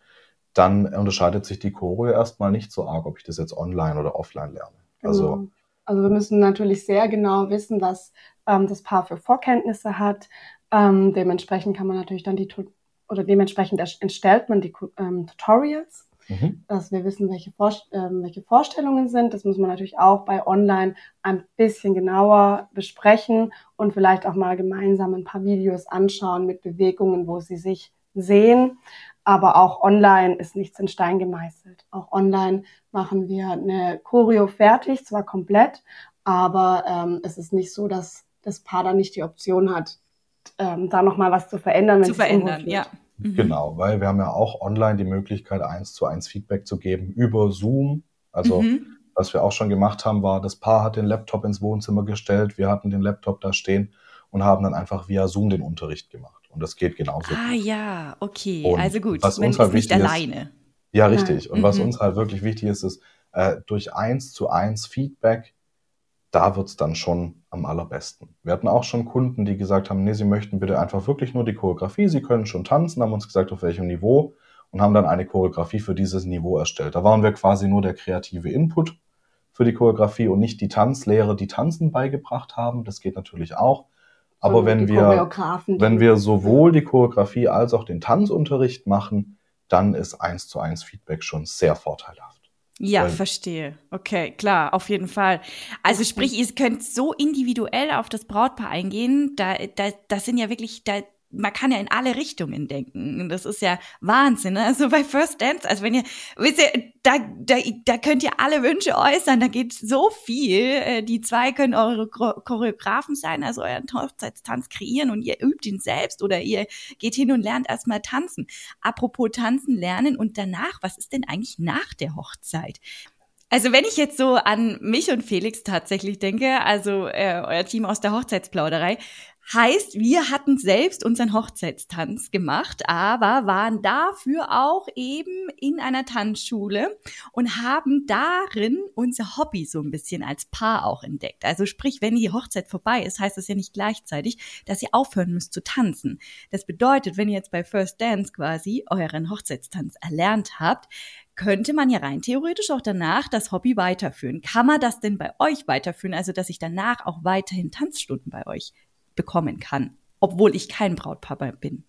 dann unterscheidet sich die Choreo erstmal nicht so arg, ob ich das jetzt online oder offline lerne. Also Genau. Also wir müssen natürlich sehr genau wissen, was ähm, das Paar für Vorkenntnisse hat. Ähm, dementsprechend kann man natürlich dann die oder dementsprechend entstellt man die ähm, Tutorials, mhm. dass wir wissen, welche, Vorst ähm, welche Vorstellungen sind. Das muss man natürlich auch bei Online ein bisschen genauer besprechen und vielleicht auch mal gemeinsam ein paar Videos anschauen mit Bewegungen, wo sie sich sehen. Aber auch online ist nichts in Stein gemeißelt. Auch online machen wir eine Choreo fertig, zwar komplett, aber ähm, es ist nicht so, dass das Paar dann nicht die Option hat, ähm, da nochmal was zu verändern. Wenn zu verändern, ja. Mhm. Genau, weil wir haben ja auch online die Möglichkeit, eins zu eins Feedback zu geben über Zoom. Also mhm. was wir auch schon gemacht haben, war, das Paar hat den Laptop ins Wohnzimmer gestellt, wir hatten den Laptop da stehen und haben dann einfach via Zoom den Unterricht gemacht. Und das geht genauso. Ah gut. ja, okay. Und also gut, was uns halt nicht alleine. ja, richtig. Und mhm. was uns halt wirklich wichtig ist, ist äh, durch eins zu eins Feedback, da wird's dann schon am allerbesten. Wir hatten auch schon Kunden, die gesagt haben, nee, sie möchten bitte einfach wirklich nur die Choreografie, sie können schon tanzen, haben uns gesagt, auf welchem Niveau und haben dann eine Choreografie für dieses Niveau erstellt. Da waren wir quasi nur der kreative Input für die Choreografie und nicht die Tanzlehrer, die Tanzen beigebracht haben. Das geht natürlich auch. Aber wenn wir, wenn wir sowohl die Choreografie als auch den Tanzunterricht machen, dann ist eins zu eins Feedback schon sehr vorteilhaft. Ja, Weil, verstehe. Okay, klar, auf jeden Fall. Also sprich, ihr könnt so individuell auf das Brautpaar eingehen. Da, da, das sind ja wirklich, da, man kann ja in alle Richtungen denken. Das ist ja Wahnsinn. Ne? Also bei First Dance, also wenn ihr, wisst ihr, da, da, da könnt ihr alle Wünsche äußern, da geht so viel. Äh, die zwei können eure Choreografen sein, also euren Hochzeitstanz kreieren und ihr übt ihn selbst oder ihr geht hin und lernt erstmal tanzen. Apropos tanzen lernen und danach, was ist denn eigentlich nach der Hochzeit? Also wenn ich jetzt so an mich und Felix tatsächlich denke, also äh, euer Team aus der Hochzeitsplauderei, Heißt, wir hatten selbst unseren Hochzeitstanz gemacht, aber waren dafür auch eben in einer Tanzschule und haben darin unser Hobby so ein bisschen als Paar auch entdeckt. Also sprich, wenn die Hochzeit vorbei ist, heißt das ja nicht gleichzeitig, dass ihr aufhören müsst zu tanzen. Das bedeutet, wenn ihr jetzt bei First Dance quasi euren Hochzeitstanz erlernt habt, könnte man ja rein theoretisch auch danach das Hobby weiterführen. Kann man das denn bei euch weiterführen? Also, dass ich danach auch weiterhin Tanzstunden bei euch bekommen kann, obwohl ich kein Brautpapa bin.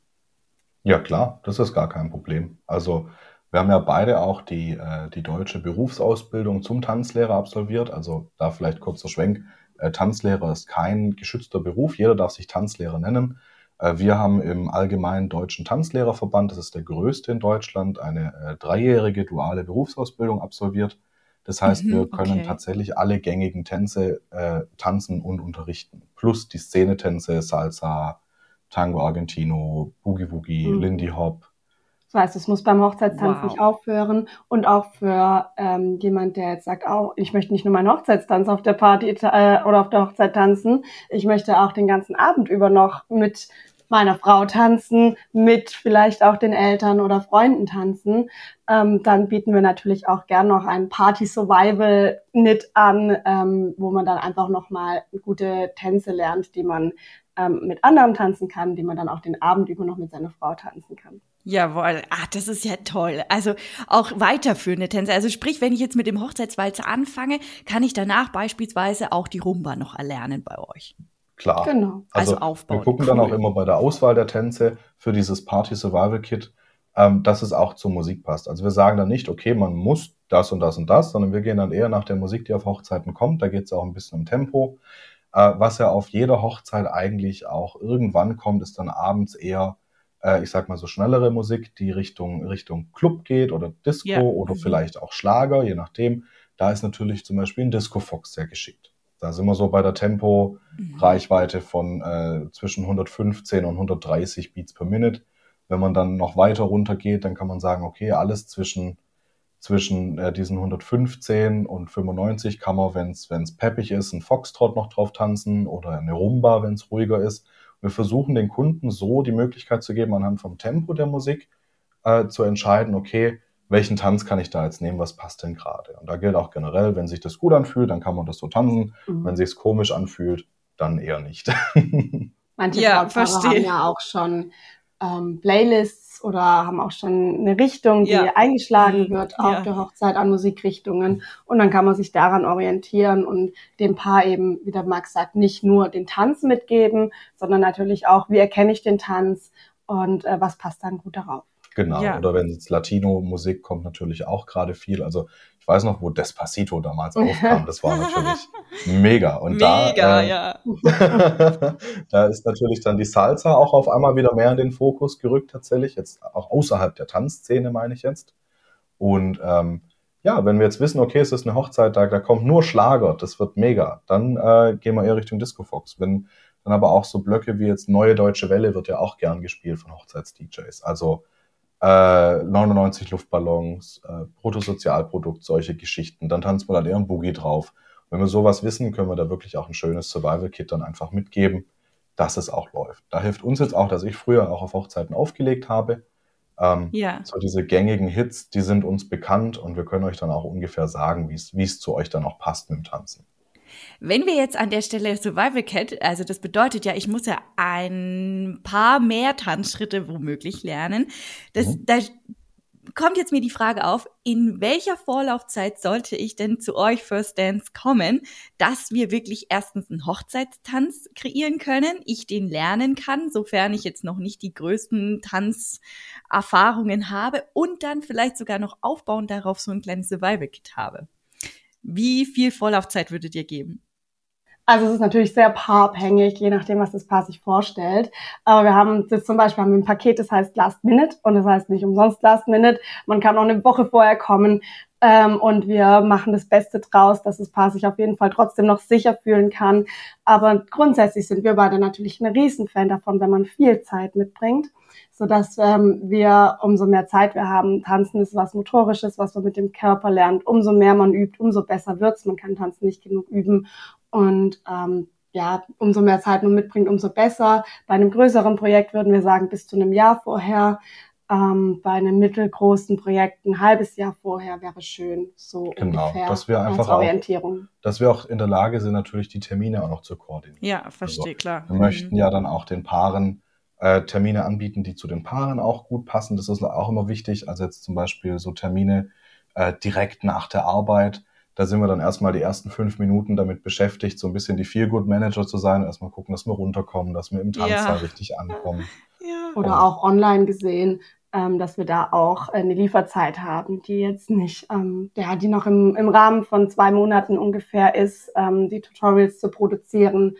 Ja, klar, das ist gar kein Problem. Also wir haben ja beide auch die, äh, die deutsche Berufsausbildung zum Tanzlehrer absolviert. Also da vielleicht kurzer Schwenk. Äh, Tanzlehrer ist kein geschützter Beruf. Jeder darf sich Tanzlehrer nennen. Äh, wir haben im Allgemeinen Deutschen Tanzlehrerverband, das ist der größte in Deutschland, eine äh, dreijährige duale Berufsausbildung absolviert. Das heißt, mhm, wir können okay. tatsächlich alle gängigen Tänze äh, tanzen und unterrichten. Plus die Szenetänze, Salsa, Tango Argentino, Boogie Woogie, mhm. Lindy Hop. Das heißt, es muss beim Hochzeitstanz wow. nicht aufhören. Und auch für ähm, jemand, der jetzt sagt, oh, ich möchte nicht nur meinen Hochzeitstanz auf der Party äh, oder auf der Hochzeit tanzen, ich möchte auch den ganzen Abend über noch mit meiner Frau tanzen, mit vielleicht auch den Eltern oder Freunden tanzen, ähm, dann bieten wir natürlich auch gern noch einen Party Survival Knit an, ähm, wo man dann einfach nochmal gute Tänze lernt, die man ähm, mit anderen tanzen kann, die man dann auch den Abend über noch mit seiner Frau tanzen kann. Jawohl, ah, das ist ja toll. Also auch weiterführende Tänze. Also sprich, wenn ich jetzt mit dem Hochzeitswalzer anfange, kann ich danach beispielsweise auch die Rumba noch erlernen bei euch. Klar. Genau. Also, also aufbauen. Wir gucken cool. dann auch immer bei der Auswahl der Tänze für dieses Party Survival Kit, ähm, dass es auch zur Musik passt. Also wir sagen dann nicht, okay, man muss das und das und das, sondern wir gehen dann eher nach der Musik, die auf Hochzeiten kommt. Da geht es auch ein bisschen um Tempo. Äh, was ja auf jeder Hochzeit eigentlich auch irgendwann kommt, ist dann abends eher, äh, ich sag mal so schnellere Musik, die Richtung, Richtung Club geht oder Disco ja. oder mhm. vielleicht auch Schlager, je nachdem. Da ist natürlich zum Beispiel ein Disco Fox sehr geschickt. Da sind wir so bei der Tempo-Reichweite von äh, zwischen 115 und 130 Beats per Minute. Wenn man dann noch weiter runter geht, dann kann man sagen, okay, alles zwischen, zwischen äh, diesen 115 und 95 kann man, wenn es peppig ist, ein Foxtrot noch drauf tanzen oder eine Rumba, wenn es ruhiger ist. Wir versuchen den Kunden so die Möglichkeit zu geben, anhand vom Tempo der Musik äh, zu entscheiden, okay, welchen Tanz kann ich da jetzt nehmen, was passt denn gerade? Und da gilt auch generell, wenn sich das gut anfühlt, dann kann man das so tanzen. Mhm. Wenn sich es komisch anfühlt, dann eher nicht. [LAUGHS] Manche ja, haben ja auch schon ähm, Playlists oder haben auch schon eine Richtung, die ja. eingeschlagen mhm. wird auf ja. der Hochzeit an Musikrichtungen. Und dann kann man sich daran orientieren und dem Paar eben, wie der Max sagt, nicht nur den Tanz mitgeben, sondern natürlich auch, wie erkenne ich den Tanz und äh, was passt dann gut darauf. Genau. Ja. Oder wenn jetzt Latino-Musik kommt natürlich auch gerade viel. Also Ich weiß noch, wo Despacito damals aufkam. Das war natürlich [LAUGHS] mega. Und Mega, da, äh, ja. [LAUGHS] da ist natürlich dann die Salsa auch auf einmal wieder mehr in den Fokus gerückt tatsächlich. Jetzt auch außerhalb der Tanzszene meine ich jetzt. Und ähm, ja, wenn wir jetzt wissen, okay, es ist eine Hochzeit, da, da kommt nur Schlager, das wird mega, dann äh, gehen wir eher Richtung Disco Fox. Wenn dann aber auch so Blöcke wie jetzt Neue Deutsche Welle wird ja auch gern gespielt von Hochzeits-DJs. Also äh, 99 Luftballons, äh, Bruttosozialprodukt, solche Geschichten. Dann tanzt man dann eher ein Boogie drauf. Wenn wir sowas wissen, können wir da wirklich auch ein schönes Survival-Kit dann einfach mitgeben, dass es auch läuft. Da hilft uns jetzt auch, dass ich früher auch auf Hochzeiten aufgelegt habe. Ähm, Ja. So diese gängigen Hits, die sind uns bekannt und wir können euch dann auch ungefähr sagen, wie es zu euch dann auch passt mit dem Tanzen. Wenn wir jetzt an der Stelle Survival Cat, also das bedeutet ja, ich muss ja ein paar mehr Tanzschritte womöglich lernen. Das, Mhm. Da kommt jetzt mir die Frage auf, in welcher Vorlaufzeit sollte ich denn zu euch First Dance kommen, dass wir wirklich erstens einen Hochzeitstanz kreieren können, ich den lernen kann, sofern ich jetzt noch nicht die größten Tanzerfahrungen habe und dann vielleicht sogar noch aufbauend darauf so ein kleines Survival Kit habe. Wie viel Vorlaufzeit würdet ihr geben? Also es ist natürlich sehr paarabhängig, je nachdem, was das Paar sich vorstellt. Aber wir haben jetzt zum Beispiel haben wir ein Paket, das heißt Last Minute und das heißt nicht umsonst Last Minute. Man kann auch eine Woche vorher kommen ähm, und wir machen das Beste draus, dass das Paar sich auf jeden Fall trotzdem noch sicher fühlen kann. Aber grundsätzlich sind wir beide natürlich ein Riesenfan davon, wenn man viel Zeit mitbringt sodass ähm, wir, umso mehr Zeit wir haben, Tanzen ist was Motorisches, was man mit dem Körper lernt. Umso mehr man übt, umso besser wird's. Man kann Tanzen nicht genug üben. Und ähm, ja, umso mehr Zeit man mitbringt, umso besser. Bei einem größeren Projekt würden wir sagen, bis zu einem Jahr vorher. Ähm, bei einem mittelgroßen Projekt ein halbes Jahr vorher wäre schön, so Genau, ungefähr dass wir einfach als auch- Orientierung. Dass wir auch in der Lage sind, natürlich die Termine auch noch zu koordinieren. Ja, verstehe, klar. Wir möchten ja dann auch den Paaren äh, Termine anbieten, die zu den Paaren auch gut passen. Das ist auch immer wichtig. Also jetzt zum Beispiel so Termine äh, direkt nach der Arbeit. Da sind wir dann erstmal die ersten fünf Minuten damit beschäftigt, so ein bisschen die Feel-Good-Manager zu sein. Erstmal gucken, dass wir runterkommen, dass wir im Tanzsaal Ja. richtig ankommen. Ja. Oder auch online gesehen, ähm, dass wir da auch eine Lieferzeit haben, die jetzt nicht, ähm, ja, die noch im, im Rahmen von zwei Monaten ungefähr ist, ähm, die Tutorials zu produzieren,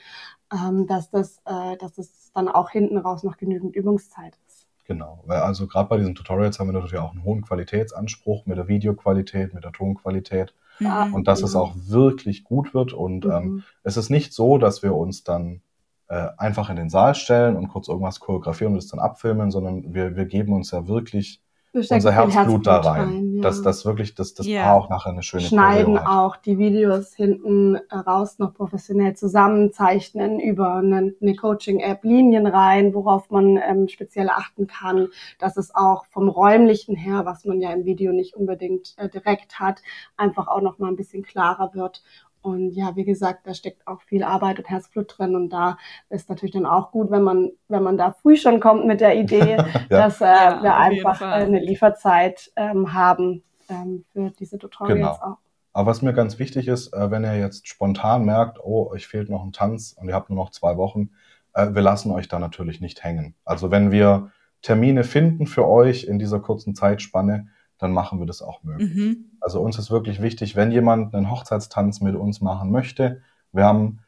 ähm, dass das, äh, dass das dann auch hinten raus noch genügend Übungszeit ist. Genau. Weil Also gerade bei diesen Tutorials haben wir natürlich auch einen hohen Qualitätsanspruch mit der Videoqualität, mit der Tonqualität. Mhm. Und dass es Mhm. auch wirklich gut wird. Und ähm, Mhm. es ist nicht so, dass wir uns dann äh, einfach in den Saal stellen und kurz irgendwas choreografieren und es dann abfilmen, sondern wir, wir geben uns ja wirklich unser viel Herzblut da rein, ja. dass das wirklich das, das Ja. Paar auch nachher eine schöne schneiden auch die Videos hinten raus noch professionell zusammenzeichnen über eine, eine Coaching-App, Linien rein, worauf man ähm, speziell achten kann, dass es auch vom räumlichen her, was man ja im Video nicht unbedingt äh, direkt hat, einfach auch noch mal ein bisschen klarer wird. Und ja, wie gesagt, da steckt auch viel Arbeit und Herzblut drin. Und da ist natürlich dann auch gut, wenn man, wenn man da früh schon kommt mit der Idee, [LAUGHS] dass äh, Ja, wir einfach eine Lieferzeit ähm, haben ähm, für diese Tutorials Genau. auch. Aber was mir ganz wichtig ist, äh, wenn ihr jetzt spontan merkt, oh, euch fehlt noch ein Tanz und ihr habt nur noch zwei Wochen, äh, wir lassen euch da natürlich nicht hängen. Also wenn wir Termine finden für euch in dieser kurzen Zeitspanne, dann machen wir das auch möglich. Mhm. Also uns ist wirklich wichtig, wenn jemand einen Hochzeitstanz mit uns machen möchte, wir haben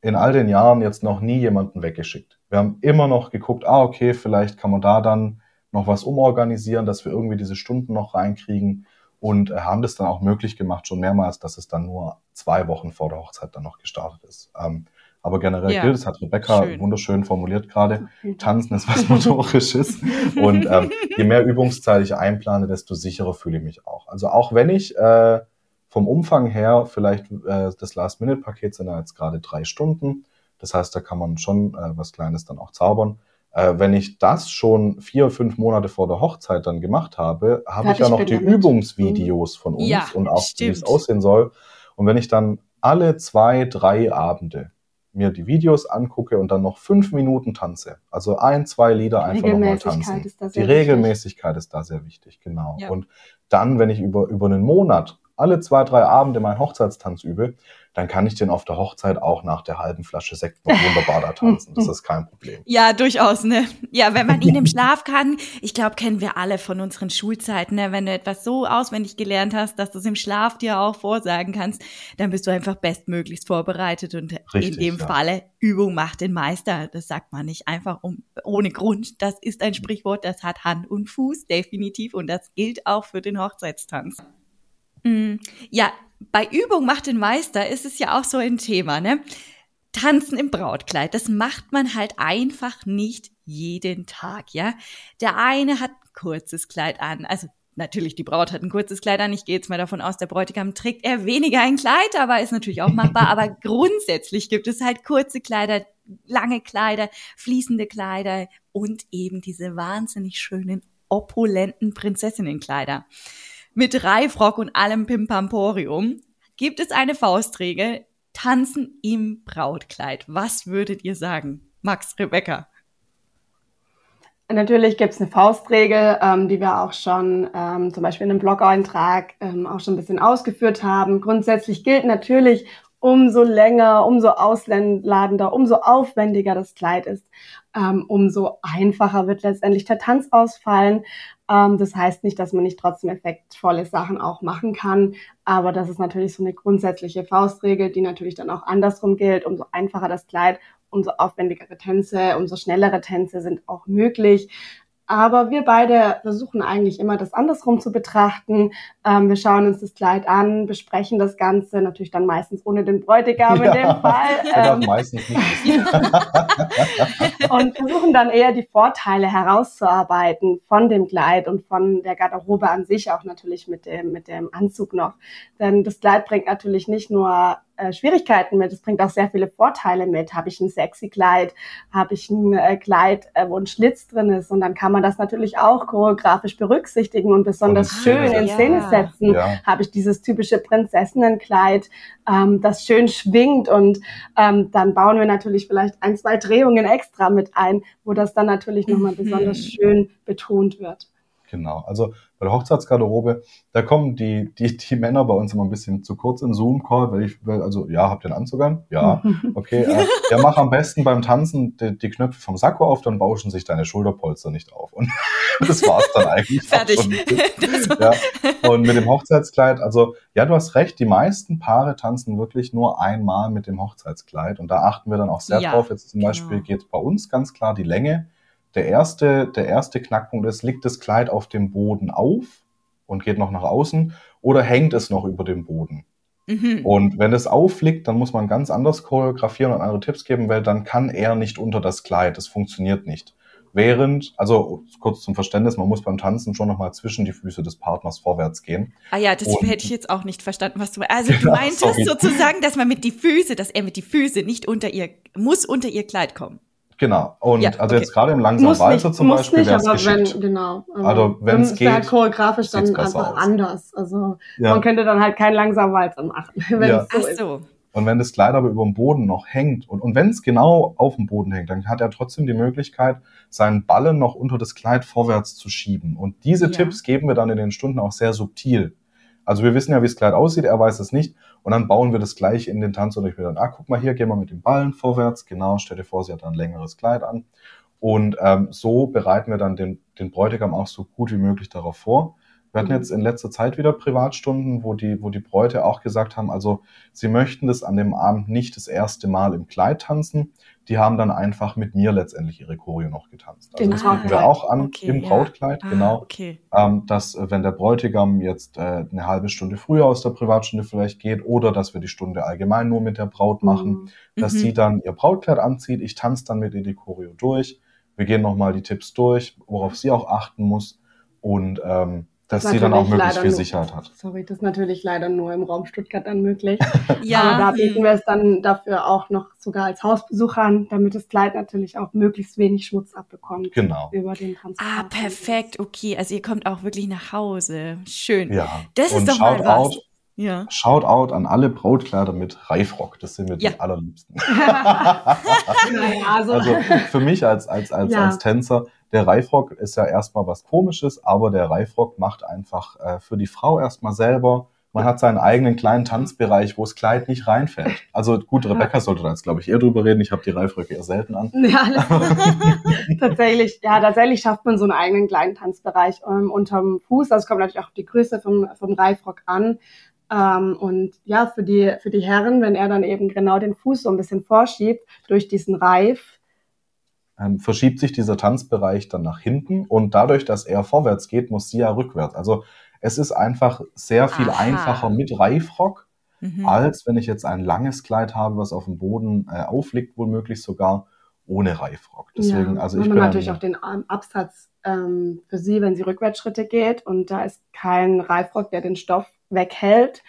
in all den Jahren jetzt noch nie jemanden weggeschickt. Wir haben immer noch geguckt, ah, okay, vielleicht kann man da dann noch was umorganisieren, dass wir irgendwie diese Stunden noch reinkriegen und äh, haben das dann auch möglich gemacht, schon mehrmals, dass es dann nur zwei Wochen vor der Hochzeit dann noch gestartet ist. Ähm, aber generell Ja, gilt, das hat Rebecca schön. wunderschön formuliert gerade. [LAUGHS] Tanzen ist was Motorisches. Und ähm, je mehr Übungszeit ich einplane, desto sicherer fühle ich mich auch. Also auch wenn ich äh, vom Umfang her vielleicht äh, das Last-Minute-Paket sind ja jetzt gerade drei Stunden. Das heißt, da kann man schon äh, was Kleines dann auch zaubern. Äh, wenn ich das schon vier, fünf Monate vor der Hochzeit dann gemacht habe, habe ich ja noch die. Übungsvideos von uns Ja, und auch wie es aussehen soll. Und wenn ich dann alle zwei, drei Abende mir die Videos angucke und dann noch fünf Minuten tanze, also ein, zwei Lieder einfach nochmal Regelmäßigkeit tanzen. ist da Die sehr wichtig. Regelmäßigkeit ist da sehr wichtig, genau. Ja. Und dann, wenn ich über, über einen Monat alle zwei, drei Abende meinen Hochzeitstanz übe, dann kann ich den auf der Hochzeit auch nach der halben Flasche Sekt noch wunderbar da tanzen. Das [LAUGHS] ist kein Problem. Ja, durchaus, ne? Ja, wenn man ihn im [LAUGHS] Schlaf kann, ich glaube, kennen wir alle von unseren Schulzeiten, ne? Wenn du etwas so auswendig gelernt hast, dass du es im Schlaf dir auch vorsagen kannst, dann bist du einfach bestmöglichst vorbereitet und Richtig, in dem ja. Falle Übung macht den Meister. Das sagt man nicht einfach um, ohne Grund. Das ist ein Sprichwort, das hat Hand und Fuß, definitiv. Und das gilt auch für den Hochzeitstanz. Mm, ja, bei Übung macht den Meister ist es ja auch so ein Thema, ne? Tanzen im Brautkleid, das macht man halt einfach nicht jeden Tag, ja? Der eine hat ein kurzes Kleid an, also natürlich die Braut hat ein kurzes Kleid an. Ich gehe jetzt mal davon aus, der Bräutigam trägt eher weniger ein Kleid, aber ist natürlich auch machbar. aber [LAUGHS] grundsätzlich gibt es halt kurze Kleider, lange Kleider, fließende Kleider und eben diese wahnsinnig schönen, opulenten Prinzessinnenkleider mit Reifrock und allem Pimpamporium, gibt es eine Faustregel, tanzen im Brautkleid. Was würdet ihr sagen? Max, Rebecca? Natürlich gibt es eine Faustregel, ähm, die wir auch schon ähm, zum Beispiel in einem Blog-Eintrag ähm, auch schon ein bisschen ausgeführt haben. Grundsätzlich gilt natürlich, umso länger, umso ausladender, umso aufwendiger das Kleid ist, ähm, umso einfacher wird letztendlich der Tanz ausfallen. Ähm, das heißt nicht, dass man nicht trotzdem effektvolle Sachen auch machen kann, aber das ist natürlich so eine grundsätzliche Faustregel, die natürlich dann auch andersrum gilt. Umso einfacher das Kleid, umso aufwendigere Tänze, umso schnellere Tänze sind auch möglich. Aber wir beide versuchen eigentlich immer das andersrum zu betrachten. Ähm, wir schauen uns das Kleid an, besprechen das Ganze, natürlich dann meistens ohne den Bräutigam in dem Fall. Ähm, meistens nicht. [LAUGHS] und versuchen dann eher die Vorteile herauszuarbeiten von dem Kleid und von der Garderobe an sich, auch natürlich mit dem, mit dem Anzug noch. Denn das Kleid bringt natürlich nicht nur äh, Schwierigkeiten mit. Es bringt auch sehr viele Vorteile mit. Habe ich ein sexy Kleid, habe ich ein äh, Kleid, äh, wo ein Schlitz drin ist und dann kann man das natürlich auch choreografisch berücksichtigen und besonders und schön in Szene ja. setzen. Ja. Habe ich dieses typische Prinzessinnenkleid, ähm, das schön schwingt und ähm, dann bauen wir natürlich vielleicht ein, zwei Drehungen extra mit ein, wo das dann natürlich nochmal mhm. besonders schön betont wird. Genau. Also bei der Hochzeitsgarderobe, da kommen die, die, die Männer bei uns immer ein bisschen zu kurz im Zoom-Call, weil ich, weil, also, ja, habt ihr einen Anzug an? Ja, [LAUGHS] okay. Äh, ja, mach am besten beim Tanzen die, die, Knöpfe vom Sakko auf, dann bauschen sich deine Schulterpolster nicht auf. Und [LAUGHS] das war's dann eigentlich. Fertig. [LAUGHS] ja. Und mit dem Hochzeitskleid, also, ja, du hast recht, die meisten Paare tanzen wirklich nur einmal mit dem Hochzeitskleid. Und da achten wir dann auch sehr ja, drauf. Jetzt zum genau. Beispiel geht bei uns ganz klar die Länge der erste, der erste Knackpunkt ist, liegt das Kleid auf dem Boden auf und geht noch nach außen oder hängt es noch über dem Boden? Mhm. Und wenn es aufliegt, dann muss man ganz anders choreografieren und andere Tipps geben, weil dann kann er nicht unter das Kleid. Das funktioniert nicht. Während, also kurz zum Verständnis, man muss beim Tanzen schon nochmal zwischen die Füße des Partners vorwärts gehen. Ah ja, das und, hätte ich jetzt auch nicht verstanden, was du Also du [LAUGHS] meintest sozusagen, dass man mit die Füße, dass er mit die Füße nicht unter ihr, muss unter ihr Kleid kommen. Genau. Und ja, also okay. jetzt gerade im langsamen Walzer zum muss Beispiel wäre es geschickt. Wenn, genau. Also, also wenn es geht, halt choreografisch dann einfach aus. anders. Also ja. man könnte dann halt keinen langsamen Walzer machen, [LAUGHS] wenn ja. so, Ach so. Und wenn das Kleid aber über dem Boden noch hängt und, und wenn es genau auf dem Boden hängt, dann hat er trotzdem die Möglichkeit, seinen Ballen noch unter das Kleid vorwärts zu schieben. Und diese ja. Tipps geben wir dann in den Stunden auch sehr subtil. Also wir wissen ja, wie das Kleid aussieht, er weiß es nicht. Und dann bauen wir das gleich in den Tanzunterricht wieder. Ah, guck mal hier, gehen wir mit den Ballen vorwärts. Genau, stell dir vor, sie hat ein längeres Kleid an. Und ähm, so bereiten wir dann den, den Bräutigam auch so gut wie möglich darauf vor. Wir hatten mhm. jetzt in letzter Zeit wieder Privatstunden, wo die, wo die Bräute auch gesagt haben, also sie möchten das an dem Abend nicht das erste Mal im Kleid tanzen. Die haben dann einfach mit mir letztendlich ihre Choreo noch getanzt. Also das bieten wir auch an okay, im Brautkleid, ja. genau. Ah, okay. ähm, dass, äh, wenn der Bräutigam jetzt äh, eine halbe Stunde früher aus der Privatstunde vielleicht geht oder dass wir die Stunde allgemein nur mit der Braut machen, mhm. dass mhm. sie dann ihr Brautkleid anzieht. Ich tanze dann mit ihr die Choreo durch. Wir gehen nochmal die Tipps durch, worauf sie auch achten muss. Und ähm, dass sie dann auch möglichst viel Sicherheit hat. Sorry, das ist natürlich leider nur im Raum Stuttgart dann möglich. [LAUGHS] ja. Aber da bieten wir es dann dafür auch noch sogar als Hausbesuch an, damit das Kleid natürlich auch möglichst wenig Schmutz abbekommt. Genau. Über den Transport. Ah, perfekt. Okay, also ihr kommt auch wirklich nach Hause. Schön. Ja. Das ist doch mal was. Out, ja. Shoutout an alle Brautkleider mit Reifrock. Das sind mir ja. die allerliebsten. [LAUGHS] also, also für mich als, als, als, ja. als Tänzer, der Reifrock ist ja erstmal was Komisches, aber der Reifrock macht einfach äh, für die Frau erstmal selber man hat seinen eigenen kleinen Tanzbereich, wo das Kleid nicht reinfällt. Also gut, Rebecca sollte da jetzt, glaube ich, eher drüber reden. Ich habe die Reifröcke eher selten an. [LAUGHS] Ja, [LAUGHS] tatsächlich, ja, tatsächlich schafft man so einen eigenen kleinen Tanzbereich ähm, unterm Fuß. Das kommt natürlich auch auf die Größe vom, vom Reifrock an. Ähm, und ja, für die, für die Herren, wenn er dann eben genau den Fuß so ein bisschen vorschiebt durch diesen Reif, ähm, verschiebt sich dieser Tanzbereich dann nach hinten und dadurch, dass er vorwärts geht, muss sie ja rückwärts. Also es ist einfach sehr viel Aha. einfacher mit Reifrock, mhm. als wenn ich jetzt ein langes Kleid habe, was auf dem Boden äh, aufliegt, womöglich sogar ohne Reifrock. Deswegen, ja, also ich bin natürlich auch den Absatz ähm, für sie, wenn sie Rückwärtsschritte geht und da ist kein Reifrock, der den Stoff weghält.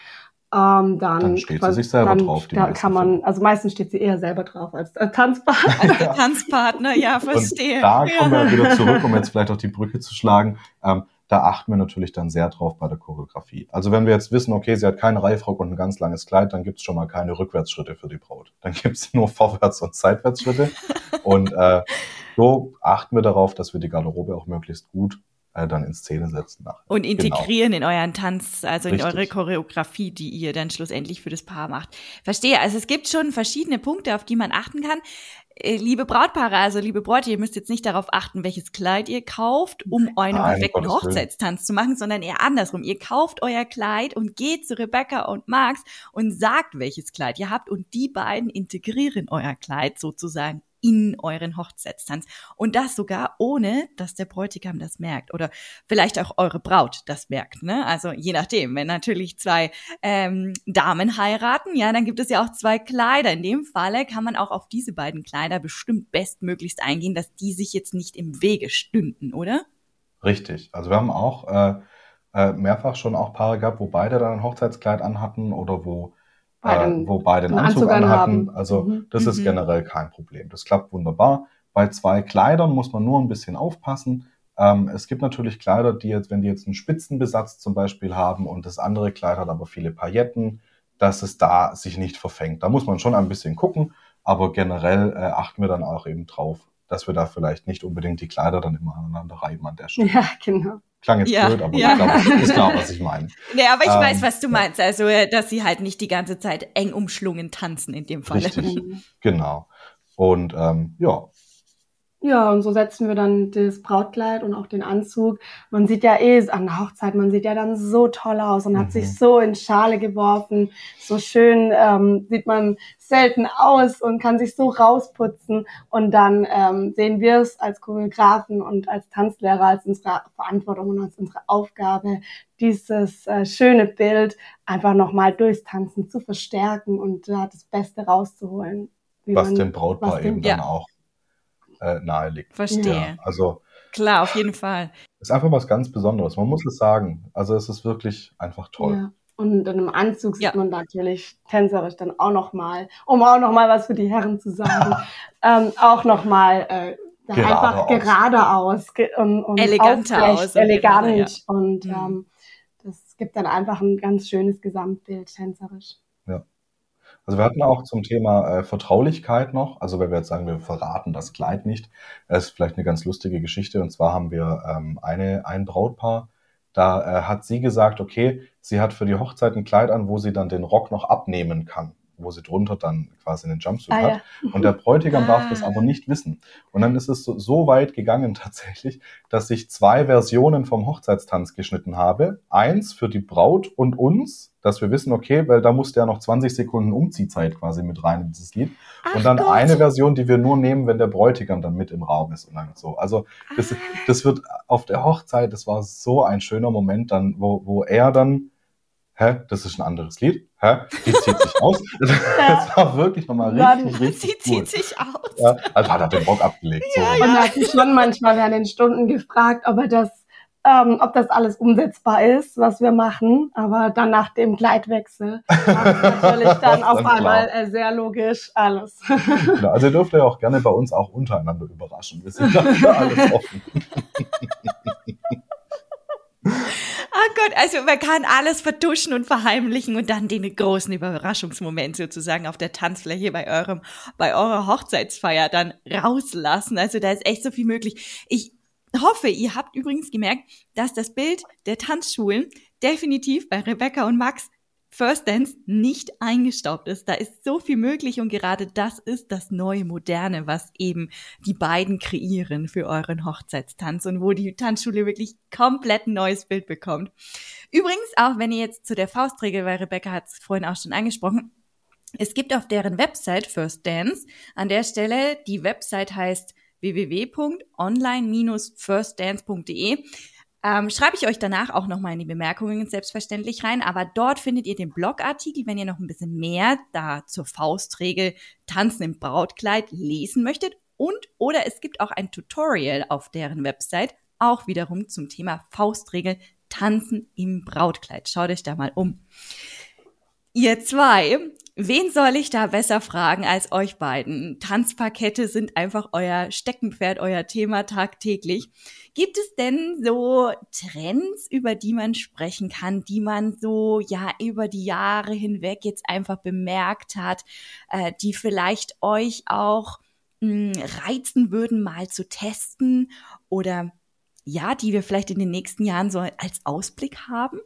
Ähm, dann, dann steht sie sich selber dann, drauf. da kann man, also meistens steht sie eher selber drauf als äh, Tanzpartner. Als der Tanzpartner, ja, verstehe. Und da kommen wir wieder zurück, um jetzt [LAUGHS] vielleicht auch die Brücke zu schlagen. Ähm, da achten wir natürlich dann sehr drauf bei der Choreografie. Also wenn wir jetzt wissen, okay, sie hat keinen Reifrock und ein ganz langes Kleid, dann gibt's schon mal keine Rückwärtsschritte für die Braut. Dann gibt's [LAUGHS] nur Vorwärts- und Seitwärtsschritte. und äh, so achten wir darauf, dass wir die Garderobe auch möglichst gut äh, dann in Szene setzen. Nach. Und genau. integrieren genau. in euren Tanz, also Richtig. in eure Choreografie, die ihr dann schlussendlich für das Paar macht. Verstehe. Also es gibt schon verschiedene Punkte, auf die man achten kann. Äh, liebe Brautpaare, also liebe Bräute, ihr müsst jetzt nicht darauf achten, welches Kleid ihr kauft, um einen Nein, perfekten Hochzeitstanz zu machen, sondern eher andersrum. Ihr kauft euer Kleid und geht zu Rebecca und Max und sagt, welches Kleid ihr habt und die beiden integrieren euer Kleid sozusagen in euren Hochzeitstanz. Und das sogar ohne, dass der Bräutigam das merkt oder vielleicht auch eure Braut das merkt. Ne? Also je nachdem, wenn natürlich zwei ähm, Damen heiraten, ja, dann gibt es ja auch zwei Kleider. In dem Falle kann man auch auf diese beiden Kleider bestimmt bestmöglichst eingehen, dass die sich jetzt nicht im Wege stünden, oder? Richtig. Also wir haben auch äh, äh, mehrfach schon auch Paare gehabt, wo beide dann ein Hochzeitskleid anhatten oder wo äh, wo beide einen Anzug, Anzug anhatten. Also mhm. das ist mhm. generell kein Problem. Das klappt wunderbar. Bei zwei Kleidern muss man nur ein bisschen aufpassen. Ähm, es gibt natürlich Kleider, die jetzt, wenn die jetzt einen Spitzenbesatz zum Beispiel haben und das andere Kleid hat aber viele Pailletten, dass es da sich nicht verfängt. Da muss man schon ein bisschen gucken, aber generell äh, achten wir dann auch eben drauf, dass wir da vielleicht nicht unbedingt die Kleider dann immer aneinander reiben an der Stelle. [LAUGHS] Ja, genau. Klang jetzt ja, blöd, aber ja. ich glaube, ist klar, was ich meine. [LAUGHS] Ja, aber ich ähm, weiß, was du meinst. Also, dass sie halt nicht die ganze Zeit eng umschlungen tanzen in dem Fall. Richtig, genau. Und ähm, ja, ja, und so setzen wir dann das Brautkleid und auch den Anzug. Man sieht ja eh an der Hochzeit, man sieht ja dann so toll aus und mhm. hat sich mhm. so in Schale geworfen. So schön ähm, sieht man selten aus und kann sich so rausputzen. Und dann ähm, sehen wir es als Choreografen und als Tanzlehrer als unsere Verantwortung und als unsere Aufgabe, dieses äh, schöne Bild einfach nochmal durchs Tanzen zu verstärken und da das Beste rauszuholen. Was man, dem Brautpaar was eben dann ja. auch äh, nahe liegt. Verstehe. Ja, also klar, auf jeden Fall. Ist einfach was ganz Besonderes. Man muss es sagen. Also es ist wirklich einfach toll. Ja. Und in einem Anzug sieht ja. man natürlich tänzerisch dann auch noch mal, um auch noch mal was für die Herren zu sagen, [LAUGHS] ähm, auch noch mal äh, gerade einfach aus. geradeaus ge und, und eleganter aus, elegant ja. und mhm. ähm, das gibt dann einfach ein ganz schönes Gesamtbild tänzerisch. Also wir hatten auch zum Thema äh, Vertraulichkeit noch, also wenn wir jetzt sagen, wir verraten das Kleid nicht, das ist vielleicht eine ganz lustige Geschichte. Und zwar haben wir ähm, eine, ein Brautpaar, da äh, hat sie gesagt, okay, sie hat für die Hochzeit ein Kleid an, wo sie dann den Rock noch abnehmen kann wo sie drunter dann quasi einen Jumpsuit ah, hat. Ja. [LAUGHS] Und der Bräutigam ah. darf das aber nicht wissen. Und dann ist es so, so, weit gegangen [LAUGHS] tatsächlich, dass ich zwei Versionen vom Hochzeitstanz geschnitten habe. Eins für die Braut und uns, dass wir wissen, okay, weil da musste ja noch 20 Sekunden Umziehzeit quasi mit rein in dieses Lied. Ach und dann Gott. eine Version, die wir nur nehmen, wenn der Bräutigam dann mit im Raum ist und dann so. Also das, ah. das wird auf der Hochzeit, das war so ein schöner Moment dann, wo, wo er dann hä, das ist ein anderes Lied, hä, die zieht sich aus. [LAUGHS] das war wirklich nochmal richtig, richtig Sie zieht sich aus. Ja, also hat er den Bock abgelegt. Ja, so. ja. Und er hat sich schon manchmal während den Stunden gefragt, ob er das, ähm, ob das alles umsetzbar ist, was wir machen. Aber dann nach dem Gleitwechsel war natürlich [LAUGHS] dann auf dann einmal äh, sehr logisch alles. [LAUGHS] Genau, also ihr dürft ja auch gerne bei uns auch untereinander überraschen. Wir sind dafür alles offen. Gott, also man kann alles vertuschen und verheimlichen und dann den großen Überraschungsmoment sozusagen auf der Tanzfläche bei eurem, bei eurer Hochzeitsfeier dann rauslassen. Also da ist echt so viel möglich. Ich hoffe, ihr habt übrigens gemerkt, dass das Bild der Tanzschulen definitiv bei Rebecca und Max First Dance nicht eingestaubt ist. Da ist so viel möglich und gerade das ist das neue Moderne, was eben die beiden kreieren für euren Hochzeitstanz und wo die Tanzschule wirklich komplett ein neues Bild bekommt. Übrigens, auch wenn ihr jetzt zu der Faustregel, weil Rebecca hat es vorhin auch schon angesprochen, es gibt auf deren Website First Dance an der Stelle, die Website heißt www.online-firstdance.de ähm, schreibe ich euch danach auch nochmal in die Bemerkungen selbstverständlich rein. Aber dort findet ihr den Blogartikel, wenn ihr noch ein bisschen mehr da zur Faustregel Tanzen im Brautkleid lesen möchtet. Und oder es gibt auch ein Tutorial auf deren Website, auch wiederum zum Thema Faustregel Tanzen im Brautkleid. Schaut euch da mal um. Ihr zwei, wen soll ich da besser fragen als euch beiden? Tanzparkette sind einfach euer Steckenpferd, euer Thema tagtäglich. Gibt es denn so Trends, über die man sprechen kann, die man so ja über die Jahre hinweg jetzt einfach bemerkt hat, äh, die vielleicht euch auch mh, hm, reizen würden, mal zu testen oder ja, die wir vielleicht in den nächsten Jahren so als Ausblick haben?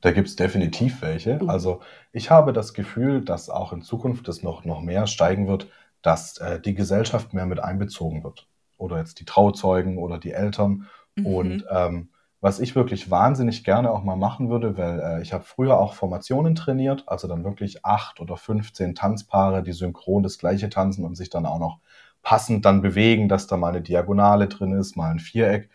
Da gibt es definitiv welche. Mhm. Also ich habe das Gefühl, dass auch in Zukunft es noch, noch mehr steigen wird, dass äh, die Gesellschaft mehr mit einbezogen wird. Oder jetzt die Trauzeugen oder die Eltern. Mhm. Und ähm, was ich wirklich wahnsinnig gerne auch mal machen würde, weil äh, ich habe früher auch Formationen trainiert, also dann wirklich acht oder 15 Tanzpaare, die synchron das gleiche tanzen und sich dann auch noch passend dann bewegen, dass da mal eine Diagonale drin ist, mal ein Viereck.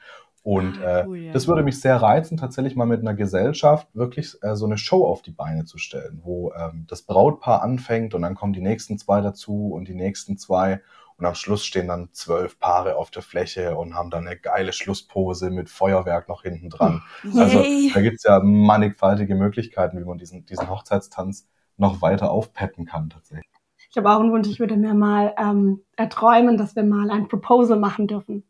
Und ah, cool, äh, ja. das würde mich sehr reizen, tatsächlich mal mit einer Gesellschaft wirklich äh, so eine Show auf die Beine zu stellen, wo ähm, das Brautpaar anfängt und dann kommen die nächsten zwei dazu und die nächsten zwei. Und am Schluss stehen dann zwölf Paare auf der Fläche und haben dann eine geile Schlusspose mit Feuerwerk noch hinten dran. Yay. Also da gibt's ja mannigfaltige Möglichkeiten, wie man diesen, diesen Hochzeitstanz noch weiter aufpeppen kann tatsächlich. Ich habe auch einen Wunsch, ich würde mir mal ähm, erträumen, dass wir mal ein Proposal machen dürfen.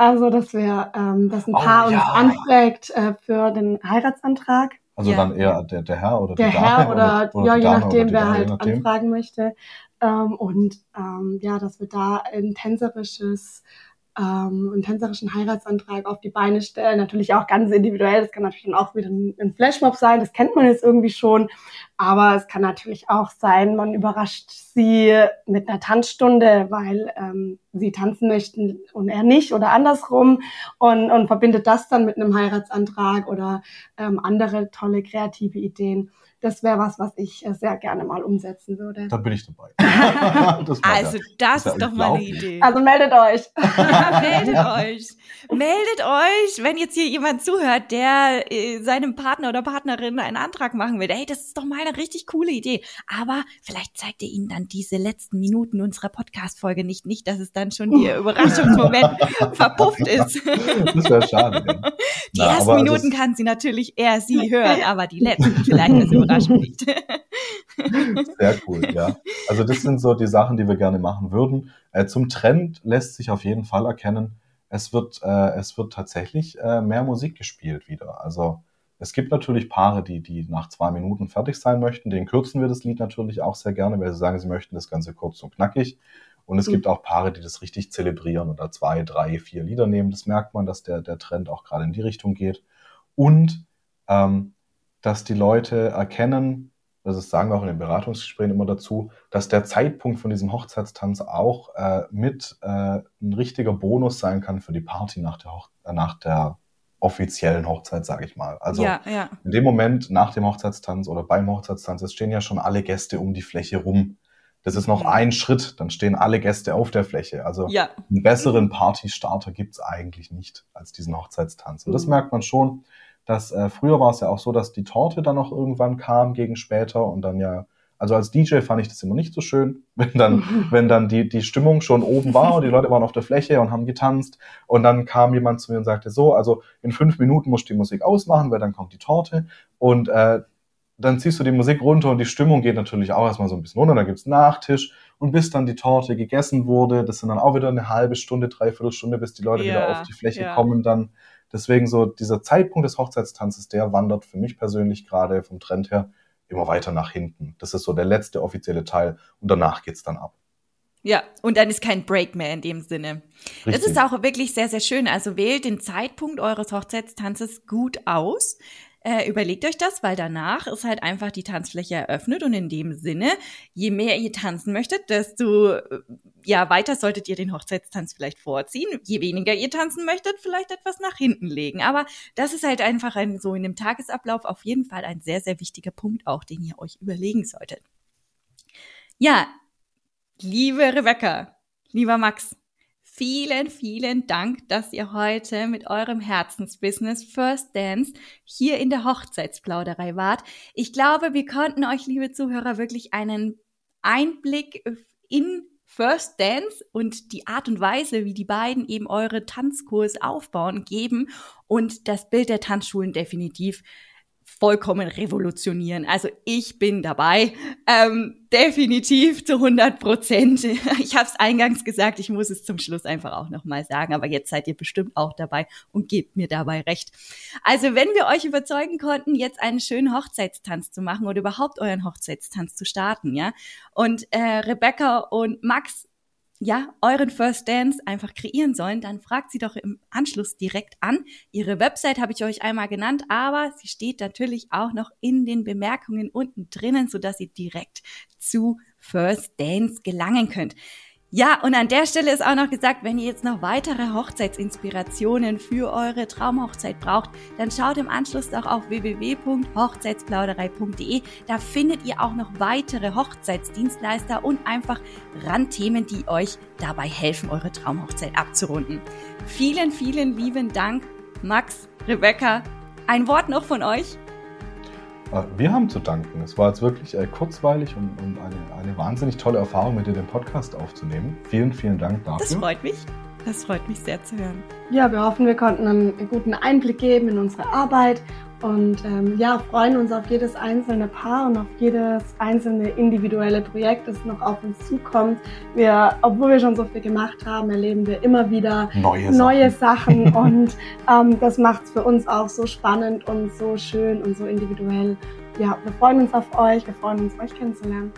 Also, dass wir, ähm, dass ein oh, Paar ja. uns anfragt äh, für den Heiratsantrag. Also ja. dann eher der, der Herr oder der die Dame? Der Herr oder, oder, oder ja, je nachdem, wer halt anfragen möchte. Ähm, und ähm, ja, dass wir da ein tänzerisches ähm, einen tänzerischen Heiratsantrag auf die Beine stellen. Natürlich auch ganz individuell. Das kann natürlich dann auch wieder ein Flashmob sein. Das kennt man jetzt irgendwie schon. Aber es kann natürlich auch sein, man überrascht sie mit einer Tanzstunde, weil ähm, sie tanzen möchten und er nicht oder andersrum und, und verbindet das dann mit einem Heiratsantrag oder ähm, andere tolle kreative Ideen das wäre was, was ich äh, sehr gerne mal umsetzen würde. Da bin ich dabei. [LAUGHS] das also das, das ist doch mal eine Idee. Also meldet euch. [LAUGHS] meldet euch. Meldet euch, wenn jetzt hier jemand zuhört, der äh, seinem Partner oder Partnerin einen Antrag machen will. Hey, das ist doch mal eine richtig coole Idee. Aber vielleicht zeigt ihr ihnen dann diese letzten Minuten unserer Podcast-Folge nicht, nicht, dass es dann schon [LAUGHS] der Überraschungsmoment verpufft ist. das wäre schade. Die Na, ersten Minuten kann sie natürlich eher sie hören, aber die letzten vielleicht überrascht nicht. [LAUGHS] Sehr cool, ja. Also das sind so die Sachen, die wir gerne machen würden. Äh, zum Trend lässt sich auf jeden Fall erkennen, es wird, äh, es wird tatsächlich äh, mehr Musik gespielt wieder. Also es gibt natürlich Paare, die, die nach zwei Minuten fertig sein möchten. Den kürzen wir das Lied natürlich auch sehr gerne, weil sie sagen, sie möchten das Ganze kurz und knackig. Und es mhm. gibt auch Paare, die das richtig zelebrieren oder zwei, drei, vier Lieder nehmen. Das merkt man, dass der, der Trend auch gerade in die Richtung geht. Und ähm, dass die Leute erkennen, das sagen wir auch in den Beratungsgesprächen immer dazu, dass der Zeitpunkt von diesem Hochzeitstanz auch äh, mit äh, ein richtiger Bonus sein kann für die Party nach der, Hoch äh, nach der offiziellen Hochzeit, sage ich mal. Also ja, ja. in dem Moment nach dem Hochzeitstanz oder beim Hochzeitstanz, es stehen ja schon alle Gäste um die Fläche rum. Das ist noch mhm. ein Schritt, dann stehen alle Gäste auf der Fläche. Also ja. einen besseren Partystarter gibt's eigentlich nicht als diesen Hochzeitstanz. Und das mhm. merkt man schon dass äh, früher war es ja auch so, dass die Torte dann noch irgendwann kam gegen später und dann ja, also als DJ fand ich das immer nicht so schön, [LAUGHS] wenn dann, [LAUGHS] wenn dann die, die Stimmung schon oben war und die Leute waren auf der Fläche und haben getanzt und dann kam jemand zu mir und sagte so, also in fünf Minuten musst du die Musik ausmachen, weil dann kommt die Torte und äh, dann ziehst du die Musik runter und die Stimmung geht natürlich auch erstmal so ein bisschen runter. Dann gibt's Nachtisch und bis dann die Torte gegessen wurde, das sind dann auch wieder eine halbe Stunde, dreiviertel Stunde, bis die Leute ja, wieder auf die Fläche ja. kommen dann. Deswegen so dieser Zeitpunkt des Hochzeitstanzes, der wandert für mich persönlich gerade vom Trend her immer weiter nach hinten. Das ist so der letzte offizielle Teil und danach geht's dann ab. Ja, und dann ist kein Break mehr in dem Sinne. Richtig. Das ist auch wirklich sehr, sehr schön. Also wählt den Zeitpunkt eures Hochzeitstanzes gut aus. Äh, überlegt euch das, weil danach ist halt einfach die Tanzfläche eröffnet und in dem Sinne, je mehr ihr tanzen möchtet, desto äh, ja weiter solltet ihr den Hochzeitstanz vielleicht vorziehen. Je weniger ihr tanzen möchtet, vielleicht etwas nach hinten legen. Aber das ist halt einfach ein, so in dem Tagesablauf auf jeden Fall ein sehr, sehr wichtiger Punkt auch, den ihr euch überlegen solltet. Ja, liebe Rebecca, lieber Max, vielen, vielen Dank, dass ihr heute mit eurem Herzensbusiness First Dance hier in der Hochzeitsplauderei wart. Ich glaube, wir konnten euch, liebe Zuhörer, wirklich einen Einblick in First Dance und die Art und Weise, wie die beiden eben eure Tanzkurs aufbauen, geben und das Bild der Tanzschulen definitiv vollkommen revolutionieren. Also ich bin dabei, ähm, definitiv zu 100 Prozent. [LAUGHS] Ich habe es eingangs gesagt, ich muss es zum Schluss einfach auch nochmal sagen, aber jetzt seid ihr bestimmt auch dabei und gebt mir dabei recht. Also wenn wir euch überzeugen konnten, jetzt einen schönen Hochzeitstanz zu machen oder überhaupt euren Hochzeitstanz zu starten, ja, und äh, Rebecca und Max ja, euren First Dance einfach kreieren sollen, dann fragt sie doch im Anschluss direkt an. Ihre Website habe ich euch einmal genannt, aber sie steht natürlich auch noch in den Bemerkungen unten drinnen, sodass ihr direkt zu First Dance gelangen könnt. Ja, und an der Stelle ist auch noch gesagt, wenn ihr jetzt noch weitere Hochzeitsinspirationen für eure Traumhochzeit braucht, dann schaut im Anschluss doch auf www.hochzeitsplauderei.de. Da findet ihr auch noch weitere Hochzeitsdienstleister und einfach Randthemen, die euch dabei helfen, eure Traumhochzeit abzurunden. Vielen, vielen lieben Dank, Max, Rebecca. Ein Wort noch von euch? Äh, wir haben zu danken. Es war jetzt wirklich äh, kurzweilig und, und eine, eine, wahnsinnig tolle Erfahrung, mit dir den Podcast aufzunehmen. Vielen, vielen Dank dafür. Das freut mich. Das freut mich sehr zu hören. Ja, wir hoffen, wir konnten einen guten Einblick geben in unsere Arbeit und ähm, ja, freuen uns auf jedes einzelne Paar und auf jedes einzelne individuelle Projekt, das noch auf uns zukommt. Wir, obwohl wir schon so viel gemacht haben, erleben wir immer wieder neue, neue Sachen, Sachen [LAUGHS] und ähm, das macht es für uns auch so spannend und so schön und so individuell. Ja, wir freuen uns auf euch, wir freuen uns, euch kennenzulernen.